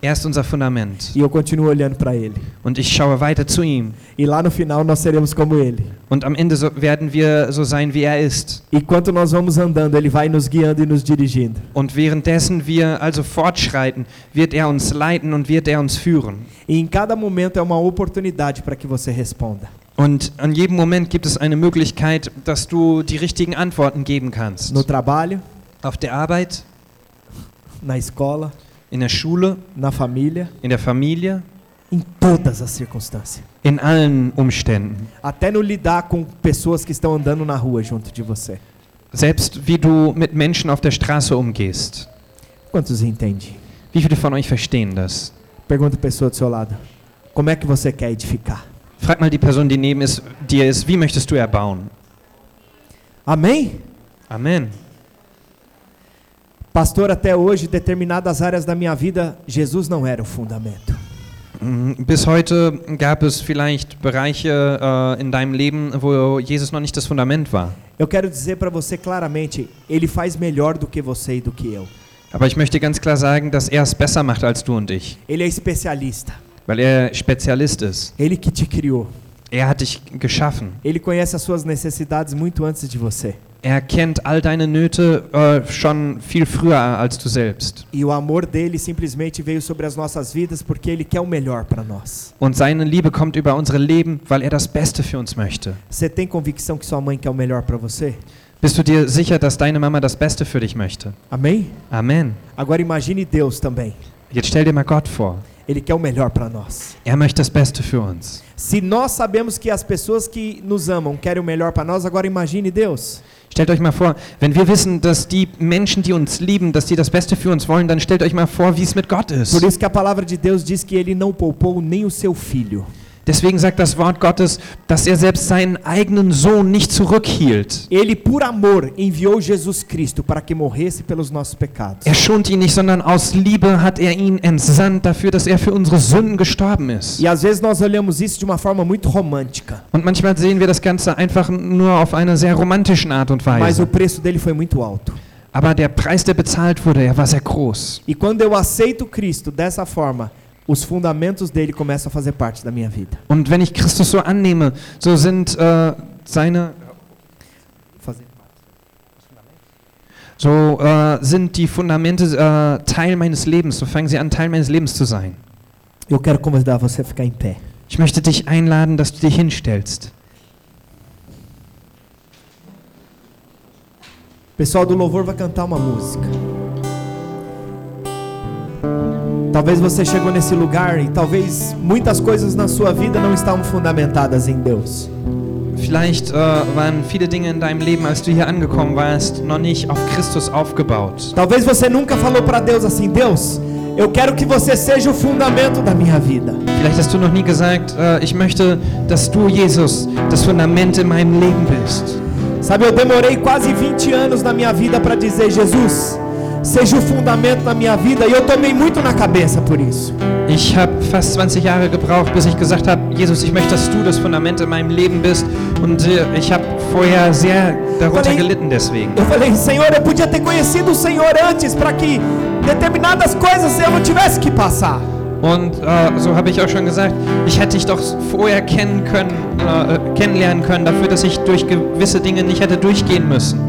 Er ist unser Fundament. E eu continuo olhando para Ele. Und ich schaue weiter zu ihm. E lá no final nós seremos como Ele. Und am Ende so, werden wir so sein, wie er ist. E enquanto nós vamos andando, Ele vai nos guiando e nos dirigindo. Und währenddessen wir also fortschreiten, wird er uns leiten und wird er uns führen. E em cada momento é uma oportunidade para que você responda. Und an jedem Moment gibt es eine Möglichkeit, dass du die richtigen Antworten geben kannst. No trabalho, Auf der Arbeit, na escola, in der Schule, na família, in der Familie, em todas as circunstâncias. in allen Umständen. Até no lidar com pessoas que estão andando na rua junto de você. Selbst wie du mit Menschen auf der Straße umgehst. Quantos entendem? Wie viele von euch verstehen das? Pergunta a pessoa do seu lado. Como é que você quer edificar? Frag mal die Person, die neben ist, dir ist, wie möchtest du erbauen? Amém? Amen. Pastor, até hoje, determinadas áreas da minha vida, Jesus não era o fundamento. Mm, Bis heute gab es vielleicht Bereiche äh, in deinem Leben, wo Jesus noch nicht das Fundament war. Eu quero dizer para você claramente, ele faz melhor do que você e do que eu. Aber ich möchte ganz klar sagen, dass er es besser macht als du und ich, Ele é especialista. weil er Spezialist ist. Ele que te criou. Er hat dich geschaffen. Ele conhece as suas necessidades muito antes de você. Er kennt all deine Nöte äh, schon viel früher als du selbst. E o amor dele simplesmente veio sobre as nossas vidas porque ele quer o melhor para nós. Und seine Liebe kommt über unsere Leben, weil er das Beste für uns möchte. Você tem convicção que sua mãe quer o melhor para você? Bist du dir sicher, dass deine Mama das Beste für dich möchte? Amém? Amen. Agora imagine Deus também. Jetzt stell dir mal Gott vor. Ele quer o melhor para nós. Er möchte das Beste für uns. Se nós sabemos que as pessoas que nos amam querem o melhor para nós, agora imagine Deus. Stellt euch mal vor, wenn wir wissen, dass die Menschen, die uns lieben, dass die das Beste für uns wollen, dann stellt euch mal vor, wie es mit Gott ist. Por isso que a palavra de Deus diz que ele não poupou nem o seu filho. Deswegen sagt das Wort Gottes, dass er selbst seinen eigenen Sohn nicht zurückhielt. Ele, por amor, enviou Jesus Cristo para que morresse pelos nossos pecados. Er schont ihn nicht, sondern aus Liebe hat er ihn entsandt dafür, dass er für unsere Sünden gestorben ist. E às vezes nós olhamos isso de uma forma muito romântica, Und manchmal sehen wir das Ganze einfach nur auf eine sehr romantischen Art und mas Weise. o preço dele foi muito alto. Aber der Preis, der bezahlt wurde, er war sehr groß. E quando eu aceito Cristo dessa forma, os fundamentos dele começam a fazer parte da minha vida. Und wenn ich Christus so annehme, so sind äh, seine So äh, sind die Fundamente äh, Teil meines Lebens, so fangen sie an, Teil meines Lebens zu sein. Eu quero convidar você a ficar em pé. Ich möchte dich einladen, dass du dich hinstellst. O pessoal do louvor vai cantar uma música. Talvez você chegou nesse lugar e talvez muitas coisas na sua vida não estavam fundamentadas em Deus. Vielleicht äh, waren viele Dinge in deinem Leben, als du hier angekommen warst, noch nicht auf Christus aufgebaut. Talvez você nunca falou para Deus assim: Deus, eu quero que você seja o fundamento da minha vida. Vielleicht hast du noch nie gesagt, äh, ich möchte, dass du, Jesus, das Fundament in meinem Leben bist. Sabe, eu demorei quase 20 anos na minha vida para dizer: Jesus, seja o fundamento da minha vida. E eu tomei muito na cabeça por isso. Ich habe fast 20 Jahre gebraucht, bis ich gesagt habe, Jesus, ich möchte, dass du das Fundament in meinem Leben bist. Und äh, ich habe vorher sehr darunter Falei- gelitten deswegen. Eu falei: Senhor, eu podia ter conhecido o Senhor antes para que determinadas coisas eu não tivesse que passar. Und äh, so habe ich auch schon gesagt, ich hätte dich doch vorher kennen können, äh, kennenlernen können, dafür, dass ich durch gewisse Dinge nicht hätte durchgehen müssen.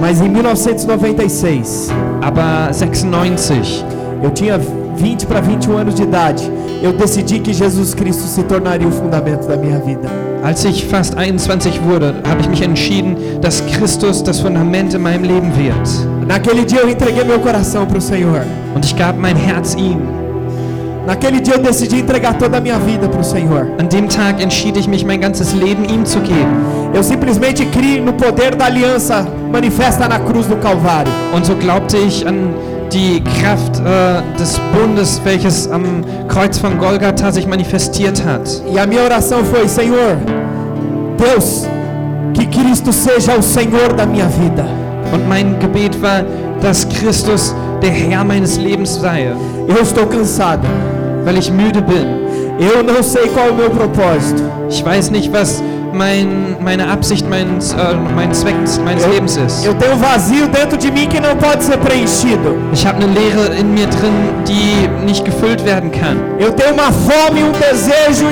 Mas em 1996, Aber 96, eu tinha 20 para 21 anos de idade. Eu decidi que Jesus Cristo se tornaria o fundamento da minha vida. als ich fast 21 wurde, habe ich mich entschieden, dass Christus das Fundament in meinem Leben wird. Naquele dia eu entreguei meu coração para o Senhor. Und ich gab mein Herz ihm. Naquele dia eu decidi entregar toda a minha vida para o Senhor. An dem Tag entschied ich mich, mein ganzes Leben ihm zu geben. Eu simplesmente criei no poder da aliança manifesta na cruz do Calvário. Und so glaubte ich an die Kraft äh, des Bundes, welches am Kreuz von Golgatha sich manifestiert hat. E a minha oração foi: Senhor, Deus, que Cristo seja o Senhor da minha vida. Und mein Gebet war, dass Christus der Herr meines Lebens sei, Eu estou cansado. weil ich müde bin. Eu não sei qual é o meu propósito. Ich weiß nicht, was mein, meine Absicht, mein, äh, mein Zweck meines Eu, Lebens ist. eu tenho um vazio dentro de mim que não pode ser preenchido. Ich habe eine Leere in mir drin, die nicht gefüllt werden kann. Eu tenho uma fome, um desejo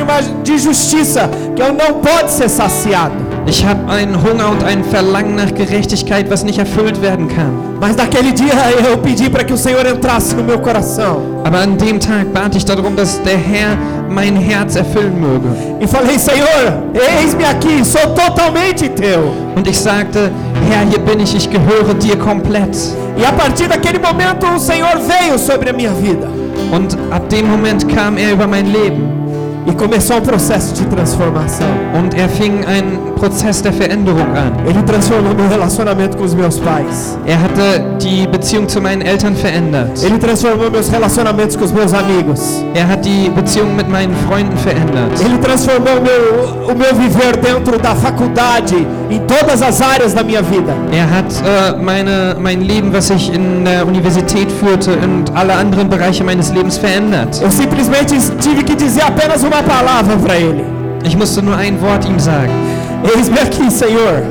de justiça que eu não pode ser saciado. Ich habe einen Hunger und ein Verlangen nach Gerechtigkeit, was nicht erfüllt werden kann. Mas naquele dia eu pedi para que o Senhor entrasse no meu coração Aber an dem Tag bat ich darum, dass der Herr mein Herz erfüllen möge. e falei: Senhor, eis-me aqui, sou totalmente teu. Und ich sagte, Herr, hier bin ich, ich gehöre dir komplett. E a partir daquele momento o Senhor veio sobre a minha vida Und ab dem Moment kam er über mein Leben. E começou um processo de transformação. Und er fing einen Prozess der Veränderung an. Ele transformou meu relacionamento com os meus pais. Er hatte die Beziehung zu meinen Eltern verändert. Ele transformou meus relacionamentos com os meus amigos. Er hat die Beziehung mit meinen Freunden verändert. Ele transformou meu, o meu viver dentro da faculdade, em todas as áreas da minha vida. Er hat äh, meine, mein Leben, was ich in der Universität führte und alle anderen Bereiche meines Lebens verändert. Eu simplesmente tive que dizer apenas uma palavra para ele. Ich musste nur ein Wort ihm sagen. Eis-me aqui, Senhor.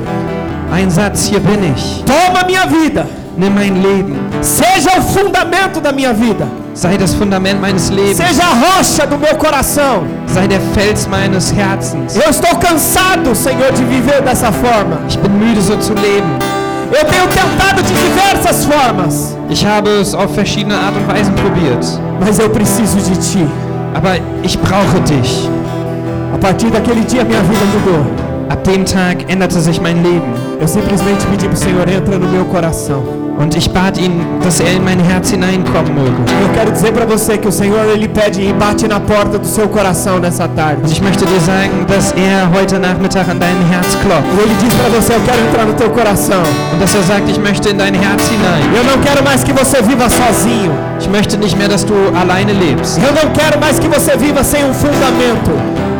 Ein Satz, hier bin ich. Toma minha vida. Nimm mein Leben. Seja o fundamento da minha vida. Sei das Fundament meines Lebens. Seja a rocha do meu coração. Sei der Fels meines Herzens. Eu estou cansado, Senhor, de viver dessa forma. Ich bin müde, so zu leben. Eu tenho tentado de diversas formas, Ich habe es auf verschiedene Art und Weisen probiert. mas eu preciso de Ti. Aber ich brauche dich. A partir daquele dia, minha vida mudou. Ab dem Tag änderte sich mein Leben. Eu simplesmente pedi para o Senhor entra no meu coração. Und ich bat ihn, dass er in mein Herz hineinkommen möge. Eu quero dizer para você que o Senhor ele pede e bate na porta do seu coração nessa tarde. Und ich möchte dir sagen, dass er heute Nachmittag an dein Herz klopft. E ele diz para você: Eu quero entrar no teu coração. Und dass er sagt, ich möchte in dein Herz hinein. Eu não quero mais que você viva sozinho. Ich möchte nicht mehr, dass du alleine lebst. Eu não quero mais que você viva sem um fundamento.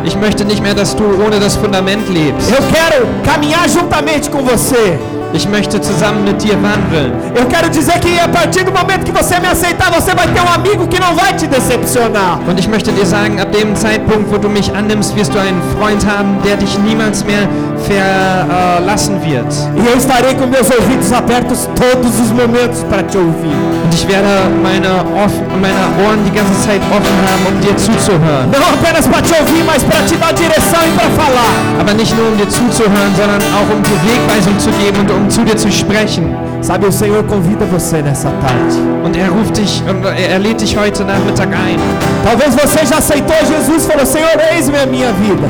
Ich möchte nicht mehr, dass du ohne das Fundament lebst. Eu quero caminhar juntamente com você. Ich möchte zusammen mit dir wandeln. Eu quero dizer que a partir do momento que você me aceitar, você vai ter um amigo que não vai te decepcionar. Und ich möchte dir sagen, ab dem Zeitpunkt, wo du mich annimmst, wirst du einen Freund haben, der dich niemals mehr verlassen wird. E eu estarei com meus ouvidos abertos todos os momentos para te ouvir. Und ich werde meine, off- meine Ohren die ganze Zeit offen haben, um dir zuzuhören. Não apenas para te ouvir, mas para te dar direção e para falar. Aber nicht nur um dir zuzuhören, sondern auch um dir Wegweisung zu geben und um zu dir zu sprechen. Sabe, o Senhor convida você nessa tarde. Und er ruft dich und er lädt dich heute Nachmittag ein. Talvez você já aceitou Jesus e falou: Senhor, eis-me a minha vida.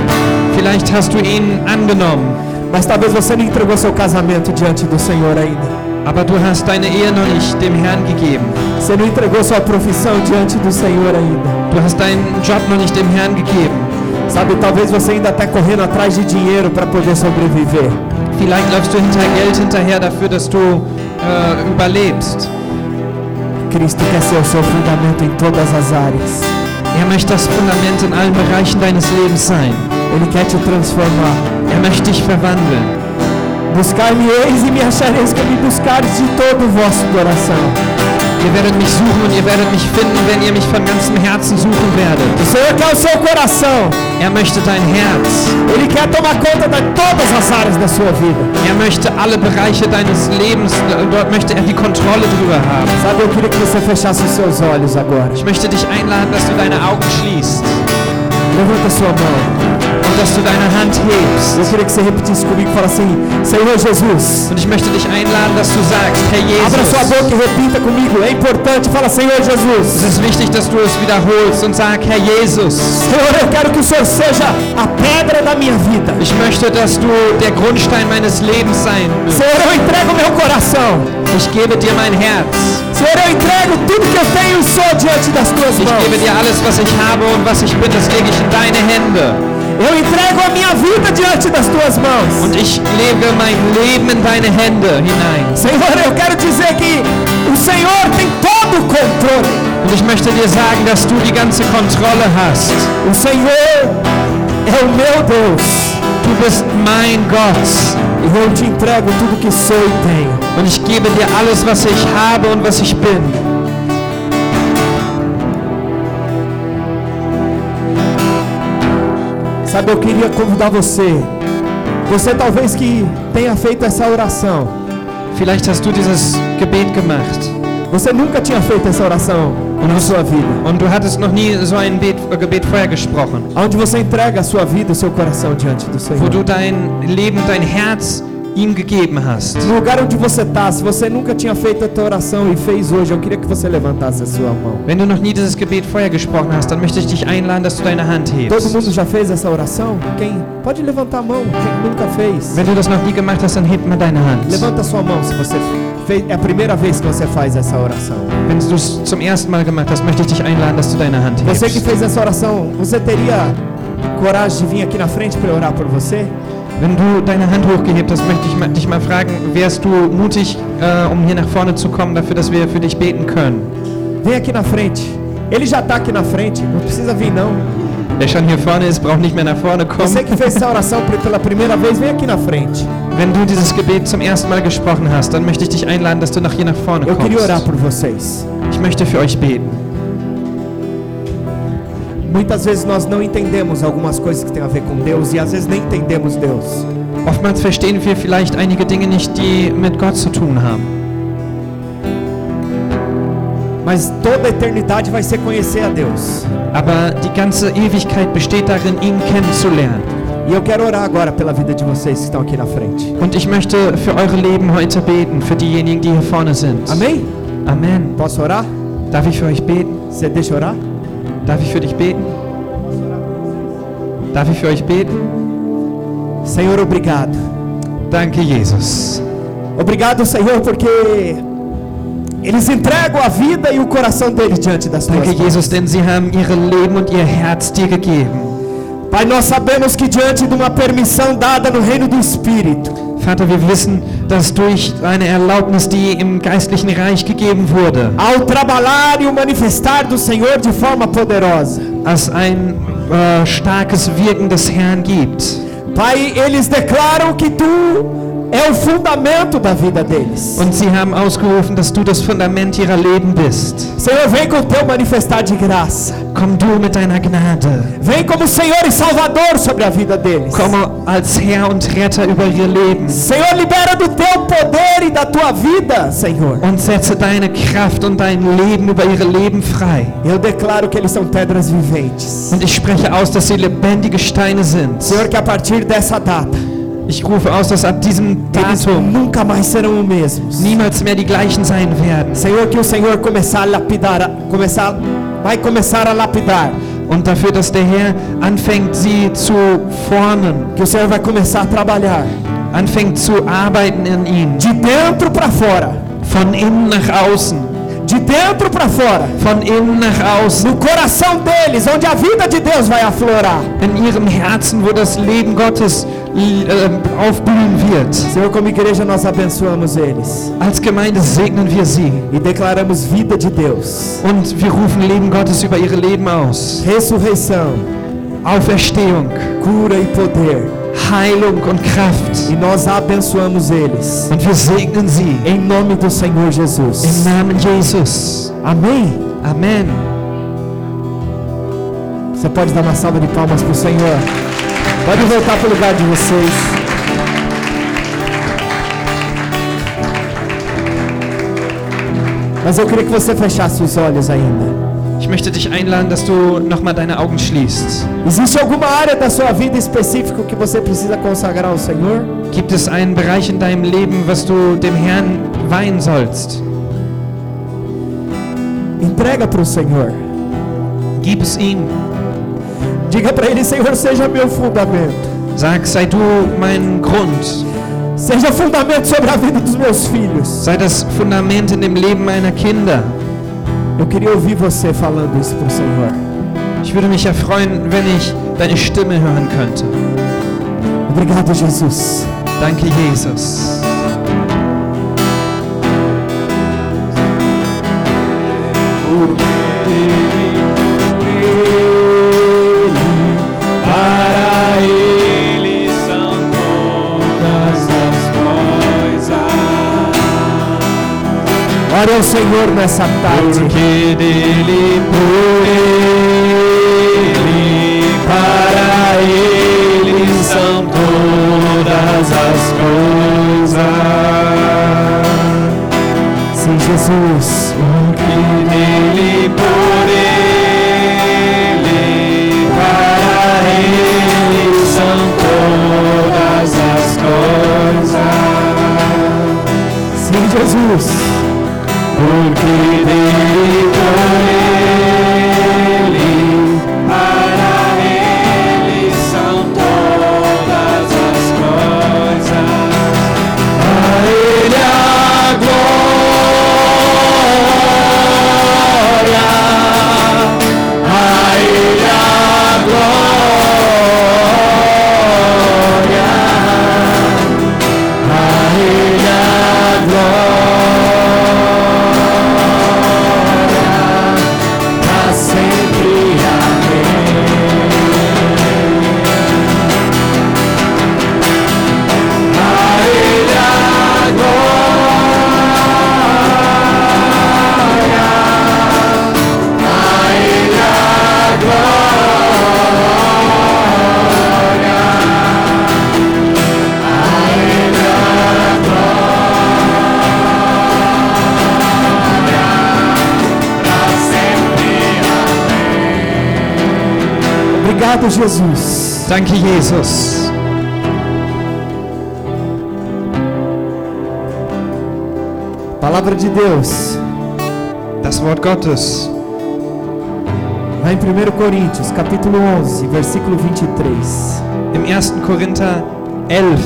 Vielleicht hast du ihn angenommen, Mas talvez você não entregou seu casamento diante do Senhor ainda. aber du hast deine Ehe noch nicht dem Herrn gegeben. Você não entregou sua profissão diante do Senhor ainda. Du hast deinen Job noch nicht dem Herrn gegeben. Sabe, talvez você ainda está correndo atrás de dinheiro para poder sobreviver. Vielleicht läufst du hinter Geld hinterher dafür, dass du äh, überlebst. Cristo quer ser o seu fundamento em todas as áreas. Er möchte das Fundament in allen Bereichen deines Lebens sein. Ele quer te transformar. Er möchte dich verwandeln. Buscar-me eis e me achareis quando me buscares de todo o vosso coração. Ihr werdet mich suchen und ihr werdet mich finden, wenn ihr mich von ganzem Herzen suchen werdet. O Senhor quer o seu coração. Er möchte dein Herz. Ele quer tomar conta de todas as áreas da sua vida. Er möchte alle Bereiche deines Lebens, dort möchte er die Kontrolle drüber haben. Sabe, eu queria que você fechasse os seus olhos agora. Ich möchte dich einladen, dass du deine Augen schließt Levanta sua mão. Dass du deine Hand hebst. Eu queria que você repetisse comigo falasse assim: Senhor Jesus. Und ich möchte dich einladen, dass du sagst, Herr Abra sua Jesus. boca e repita comigo. É importante. Fala, Senhor Es Jesus. ist wichtig, dass du es wiederholst und sag, Herr Jesus. Senhor, eu quero que o Senhor seja a pedra da minha vida. Ich möchte, dass du der Grundstein meines Lebens sein. Senhor, eu entrego meu coração. Ich gebe dir mein Herz. Senhor, eu entrego tudo que eu tenho e sou diante das tuas Ich gebe mãos. dir alles, was ich habe und was ich bin, das lege ich in deine Hände. Eu entrego a minha vida diante das tuas mãos. Und ich lege mein Leben in deine Hände hinein. Senhor, eu quero dizer que o Senhor tem todo o controle. Und ich möchte dir sagen, dass du die ganze Kontrolle hast. O Senhor é o meu Deus. Du bist mein Gott. E eu te entrego tudo que sou e tenho. Und ich gebe dir alles, was ich habe und was ich bin. Sabe, eu queria convidar você. Você talvez que tenha feito essa oração. Vielleicht hast du dieses Gebet gemacht. Você nunca tinha feito essa oração na sua vida. Und du hattest noch nie so ein Bet, äh, Gebet vorher gesprochen. Onde você entrega a sua vida, o seu coração diante do Wo Senhor. du dein Leben, dein Herz ihm gegeben hast. No lugar onde você está, se você nunca tinha feito a tua oração e fez hoje, eu queria que você levantasse a sua mão. Wenn du noch nie dieses Gebet vorher gesprochen hast, dann möchte ich dich einladen, dass du deine Hand Todo hebst. mundo já fez essa oração? Quem? Pode levantar a mão, quem nunca fez. Wenn du das noch nie gemacht hast, dann heb mal deine Hand. Levanta sua mão se você fez. É a primeira vez que você faz essa oração. Wenn du es zum ersten Mal gemacht hast, möchte ich dich einladen, dass du deine Hand Você que hebst. fez essa oração, você teria coragem de vir aqui na frente para orar por você? Wenn du deine Hand hochgehebt hast, möchte ich dich mal fragen, wärst du mutig, äh, um hier nach vorne zu kommen, dafür, dass wir für dich beten können? Vem aqui na frente. Ele já está aqui na frente, não precisa vir não. Wer schon hier vorne ist, braucht nicht mehr nach vorne kommen. Você que fez essa oração pela primeira vez, vem aqui na frente. Wenn du dieses Gebet zum ersten Mal gesprochen hast, dann möchte ich dich einladen, dass du nach hier nach vorne Eu queria orar kommst. por vocês. Ich möchte für euch beten. Muitas vezes nós não entendemos algumas coisas que têm a ver com Deus e às vezes nem entendemos Deus. Oftmals verstehen wir vielleicht einige Dinge nicht, die mit Gott zu tun haben. Mas toda a eternidade vai ser conhecer a Deus. Aber die ganze Ewigkeit besteht darin, ihn kennenzulernen. E eu quero orar agora pela vida de vocês que estão aqui na frente. Und ich möchte für eure Leben heute beten, für diejenigen, die hier vorne sind. Amém? Amen. Posso orar? Darf ich für euch beten? Você deixa orar? Darf ich für dich beten? Darf ich für euch beten? Senhor, obrigado. Danke, Jesus. Obrigado, Senhor, porque eles entregam a vida e o coração deles diante das tuas Danke, mãos. Jesus, denn sie haben ihre Leben und ihr Herz dir gegeben. Pai, nós sabemos que diante de uma permissão dada no reino do Espírito, Vater, wir wissen, dass durch eine Erlaubnis, die im geistlichen Reich gegeben wurde, ao trabalhar e o manifestar do Senhor de forma poderosa, es ein äh, starkes Wirken des Herrn gibt. Pai, eles declaram que tu é o fundamento da vida deles. Und sie haben ausgerufen, dass du das Fundament ihrer Leben bist. Senhor, vem com o teu manifestar de graça. Komm du mit deiner Gnade. Vem como Senhor e Salvador sobre a vida deles. Komme als Herr und Retter über ihr Leben. Senhor, libera do teu poder e da tua vida, Senhor. Und setze deine Kraft und dein Leben über ihre Leben frei. Eu declaro que eles são pedras viventes. Und ich spreche aus, dass sie lebendige Steine sind. Senhor, que a partir dessa data, Ich rufe aus, dass ab diesem Datum nunca mais serão os mesmos. niemals mehr die gleichen sein werden. Senhor, que o Senhor começar a lapidar, começar, vai começar a lapidar. Und dafür, dass der Herr anfängt, sie zu formen, Que o Senhor vai começar a trabalhar anfängt zu arbeiten in ihnen. de dentro para fora. Von innen nach außen. De dentro para fora. Von innen nach außen. No coração deles, onde a vida de Deus vai aflorar. In ihrem Herzen, wo das Leben Gottes äh, aufblühen wird. Senhor, como igreja, nós abençoamos eles Als Gemeinde segnen wir sie. e declaramos vida de Deus, Und wir rufen Leben Gottes über ihre Leben aus. ressurreição, Auferstehung, cura e poder. Heilung und Kraft. E nós abençoamos eles Und wir segnen sie. em nome do Senhor Jesus. Namen Jesus. Amém. Amen. Você pode dar uma salva de palmas para o Senhor. Pode voltar para o lugar de vocês. Mas eu queria que você fechasse os olhos ainda. Ich möchte dich einladen, dass du nochmal deine Augen schließt. Existe alguma área da sua vida específica que você precisa consagrar ao Senhor? Gibt es einen Bereich in deinem Leben, was du dem Herrn weihen sollst? Entrega para o Senhor. Gib es ihm. Diga para Ele, Senhor, seja meu fundamento. Sag, sei du mein Grund. Seja fundamento sobre a vida dos meus filhos. Sei das Fundament in dem Leben meiner Kinder. Ich würde mich ja freuen, wenn ich deine Stimme hören könnte. Obrigado, Jesus. Danke, Jesus. Ao Senhor nessa tarde. porque dele, por Ele, para Ele são todas as coisas. Sim, Jesus. Porque dele, por ele, para ele são todas as coisas. Porque Deus Obrigado, Jesus. Danke, Jesus. Palavra de Deus, Das Wort Gottes. lá em 1 Coríntios, capítulo 11, versículo 23. Im 1. Korinther 11,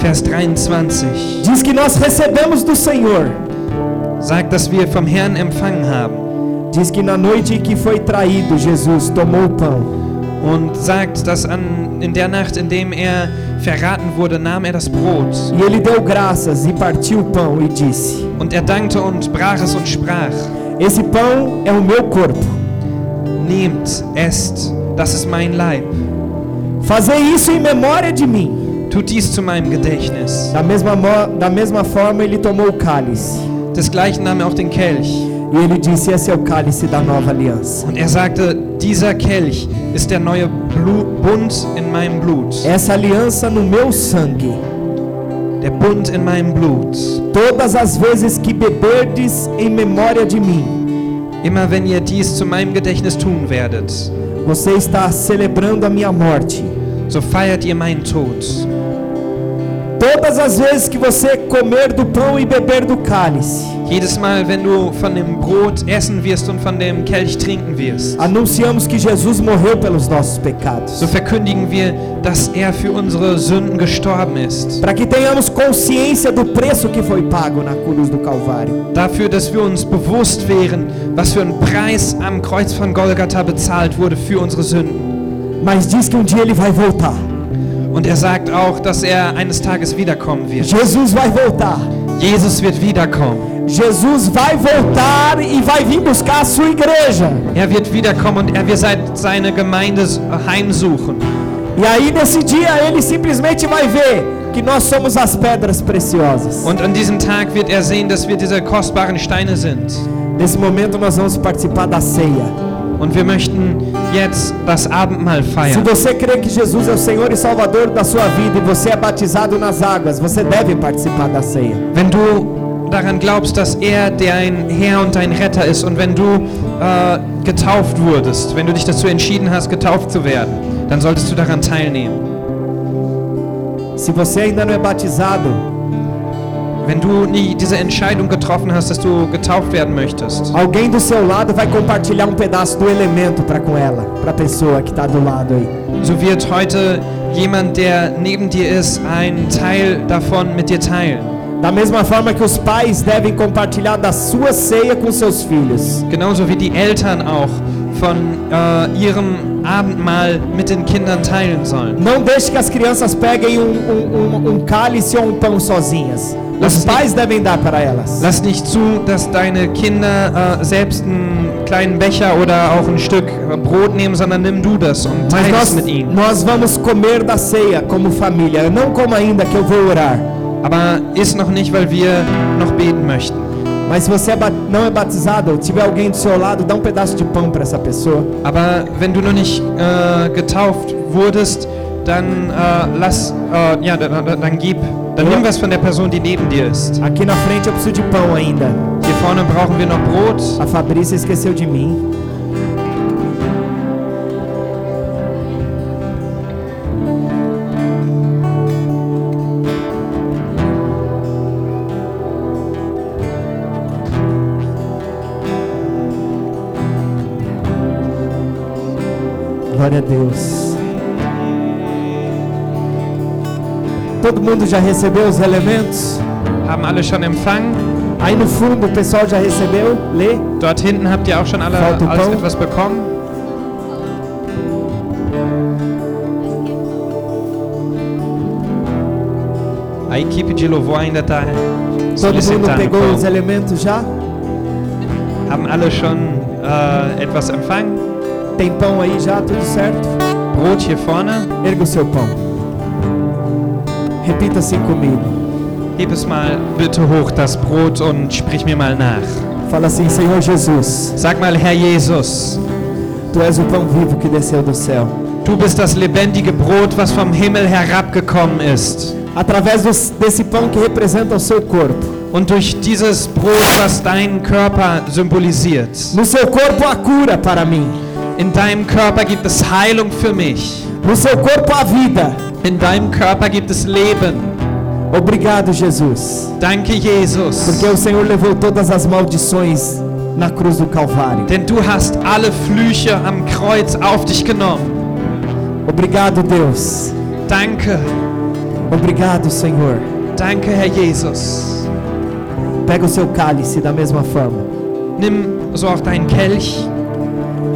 Vers 23 Diz que nós recebemos do Senhor. sagt, dass wir vom Herrn empfangen haben. Diz que na noite em que foi traído, Jesus tomou o pão. Und sagt, dass an, in der Nacht, in dem er verraten wurde, nahm er das Brot. E ele deu graças e partiu o pão e disse: Und er dankte und brach es und sprach, Esse pão é o meu corpo. Nehmt, esst, das ist mein Leib. Fazei isso em memória de mim. Tut dies zu meinem Gedächtnis. Da mesma, da mesma forma, ele tomou o cálice. Desgleichen nahm er auch den Kelch. E ele disse: Esse é o cálice da nova aliança. Und er sagte, dieser Kelch ist der neue Bund in meinem Blut. Essa aliança no meu sangue. Der Bund in meinem Blut. Todas as vezes que beberdes em memória de mim, Immer wenn ihr dies zu meinem Gedächtnis tun werdet, você está celebrando a minha morte. so feiert ihr meinen Tod. Todas as vezes que você comer do pão e beber do cálice, Jedes Mal, wenn du von dem Brot essen wirst und von dem Kelch trinken wirst, anunciamos que Jesus morreu pelos nossos pecados. so verkündigen wir, dass er für unsere Sünden gestorben ist. Para que tenhamos consciência do preço que foi pago na cruz do Calvário. Dafür, dass wir uns bewusst wären, was für ein Preis am Kreuz von Golgatha bezahlt wurde für unsere Sünden. Mas diz que um dia ele vai voltar. Und er sagt auch, dass er eines Tages wiederkommen wird. Jesus vai voltar. Jesus wird wiederkommen. Jesus vai voltar e vai vir buscar a sua igreja. Er wird wiederkommen und er wird sein- seine Gemeinde heimsuchen. E aí nesse dia ele simplesmente vai ver que nós somos as pedras preciosas. Und an diesem Tag wird er sehen, dass wir diese kostbaren Steine sind. Nesse momento nós vamos participar da ceia. Und wir möchten jetzt das Abendmahl Se feiern. você crê que Jesus é o Senhor e Salvador da sua vida e você é batizado nas águas, você deve participar da ceia. Wenn du daran glaubst, dass er dein Herr und dein Retter ist und wenn du äh, getauft wurdest, wenn du dich dazu entschieden hast, getauft zu werden, dann solltest du daran teilnehmen. Se você ainda não é batizado, Wenn du nie diese Entscheidung getroffen hast, dass du getauft werden möchtest, alguém do seu lado vai compartilhar um pedaço do elemento para com ela, para a pessoa que está do lado aí. so wird heute jemand, der neben dir ist, einen Teil davon mit dir teilen. Da mesma forma que os pais devem compartilhar da sua ceia com seus filhos. Genauso wie die Eltern auch von äh, ihrem Abendmahl mit den Kindern teilen sollen. Não deixe que as crianças peguem um, um- um- um cálice ou um pão sozinhas. Lass Os es nicht- pais devem dar para elas. Lass nicht zu, dass deine Kinder äh, selbst einen kleinen Becher oder auch ein Stück äh, Brot nehmen, sondern nimm du das und teile es mit ihnen. nós vamos comer da ceia como família. Eu não como ainda que eu vou orar. Aber iss noch nicht, weil wir noch beten möchten. Mas se você é não é batizado, ou tiver alguém do seu lado, dá um pedaço de pão para essa pessoa. Aber wenn du noch nicht äh, getauft wurdest, dann äh, lass, äh, ja, dann, dann, dann gib, dann nimm was von der Person, die neben dir ist. Aqui na frente eu preciso de pão ainda. Hier vorne brauchen wir noch Brot. A Fabrícia esqueceu de mim. Glória a Deus. Todo mundo já recebeu os elementos? Haben alle schon empfangen? Aí no fundo o pessoal já recebeu? Lê. Dort hinten habt ihr auch schon alle alles etwas bekommen? A equipe de louvor ainda está Todo mundo solicitando. pegou os elementos já? Haben alle schon äh, etwas empfangen? Tem pão aí já? Tudo certo? Brot hier vorne. Erga o seu pão. Repita assim comigo. Heb es mal bitte hoch, das Brot, und sprich mir mal nach. Fala assim, Senhor Jesus, Sag mal, Herr Jesus, Tu és o pão vivo que desceu do céu. du bist das lebendige Brot, was vom Himmel herabgekommen ist. Através dos- desse pão que representa o seu corpo. Und durch dieses Brot, was deinen Körper symbolisiert, No seu corpo há cura para mim. In deinem Körper gibt es Heilung für mich. No seu corpo há vida. In deinem Körper gibt es Leben. Obrigado, Jesus. Danke, Jesus. Porque o Senhor levou todas as maldições na cruz do Calvário. Denn du hast alle Flüche am Kreuz auf dich genommen. Obrigado, Deus. Danke. Obrigado, Senhor. Danke, Herr Jesus. Pega o seu cálice da mesma forma. Nimm so auch deinen Kelch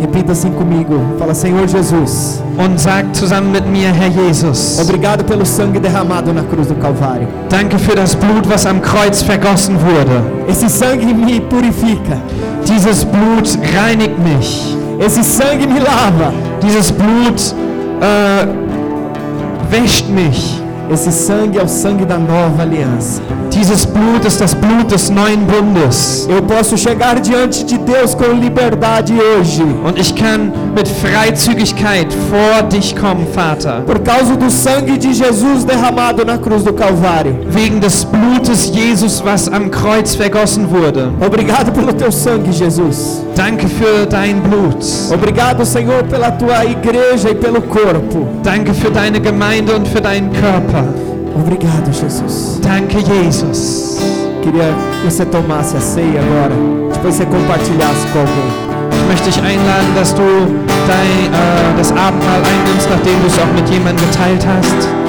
Repita assim comigo. Fala, Senhor Jesus. und sag zusammen mit mir, Herr Jesus. Obrigado pelo sangue derramado na cruz do Calvário. Danke für das Blut, was am Kreuz vergossen wurde. Esse sangue me purifica. Dieses Blut reinigt mich. Esse sangue me lava. Dieses Blut äh, wäscht mich. Esse sangue é o sangue da nova aliança. Dieses Blut ist das Blut des neuen Bundes. Eu posso chegar diante de Deus com liberdade hoje. Und ich kann mit Freizügigkeit vor dich kommen, Vater. Por causa do sangue de Jesus derramado na cruz do Calvário. Wegen des Blutes Jesus, was am Kreuz vergossen wurde. Obrigado pelo teu sangue, Jesus. Danke für dein Blut. Obrigado, Senhor, pela tua igreja e pelo corpo. Danke für deine Gemeinde und für deinen Körper. Obrigado, Jesus. Danke, Jesus. Queria que você tomasse a ceia agora. Depois você compartilhasse com alguém. Ich möchte dich einladen, dass du dein, äh, das Abendmahl einnimmst, nachdem du es auch mit jemandem geteilt hast.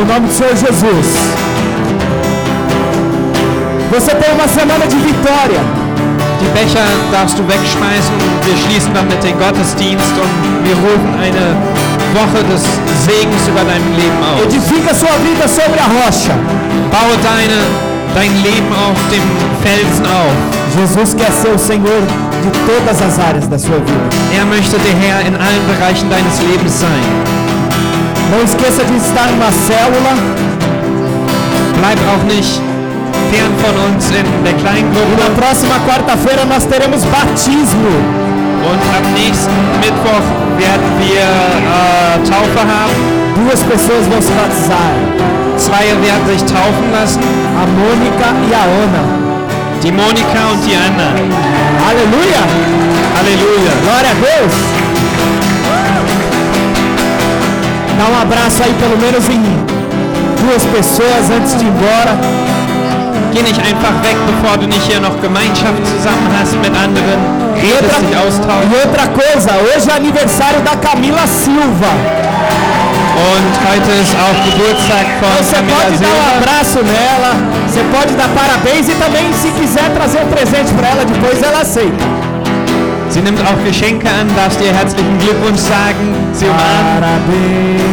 No nome do Senhor Jesus. Você tem uma semana de vitória. Die Becher darfst du wegschmeißen. Wir schließen dann mit dem Gottesdienst und wir rufen eine Woche des Segens über dein Leben aus. Edifica sua vida sobre a rocha. Baue deine, dein Leben auf dem Felsen auf. Jesus quer ser o Senhor de todas as áreas da sua vida. Er möchte der Herr in allen Bereichen deines Lebens sein. Não esqueça de estar numa célula. Bleib auch nicht fern von uns in der kleinen E na Gruppe. próxima quarta-feira nós teremos batismo. Und am nächsten Mittwoch werden wir äh, Taufe haben. Duas pessoas vão se batizar. Zwei werden sich taufen lassen. A Mônica e a Ana. Die Monika und die Anna. Aleluia! Halleluja. Glória a Deus! Dá um abraço aí pelo menos em duas pessoas antes de ir embora. Geh nicht einfach weg, bevor du nicht hier noch Gemeinschaft zusammen hast mit anderen. E Redest dich outra, austauschen. e outra coisa, hoje é aniversário da Camila Silva. Und heute ist auch Geburtstag von Você Camila pode dar um abraço nela, você pode dar parabéns e também se quiser trazer um presente para ela depois ela aceita. Sie nimmt auch Geschenke an, darfst ihr herzlichen Glückwunsch sagen. Sie umarmen.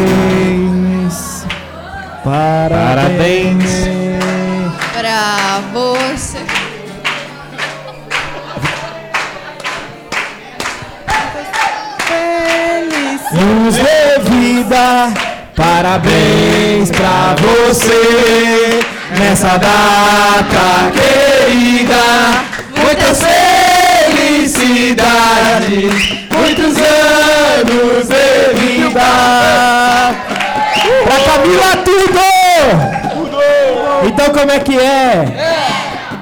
Parabéns. Parabéns. Pra você. Luz de vida, parabéns pra você nessa data querida. Felicidades, muitos anos de vida. Pra Camila tudo! Então como é que é?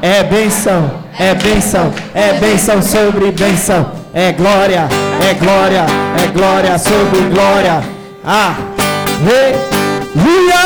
É benção, é benção, é benção sobre benção. É glória, é glória, é glória sobre glória. Ah, Aleluia!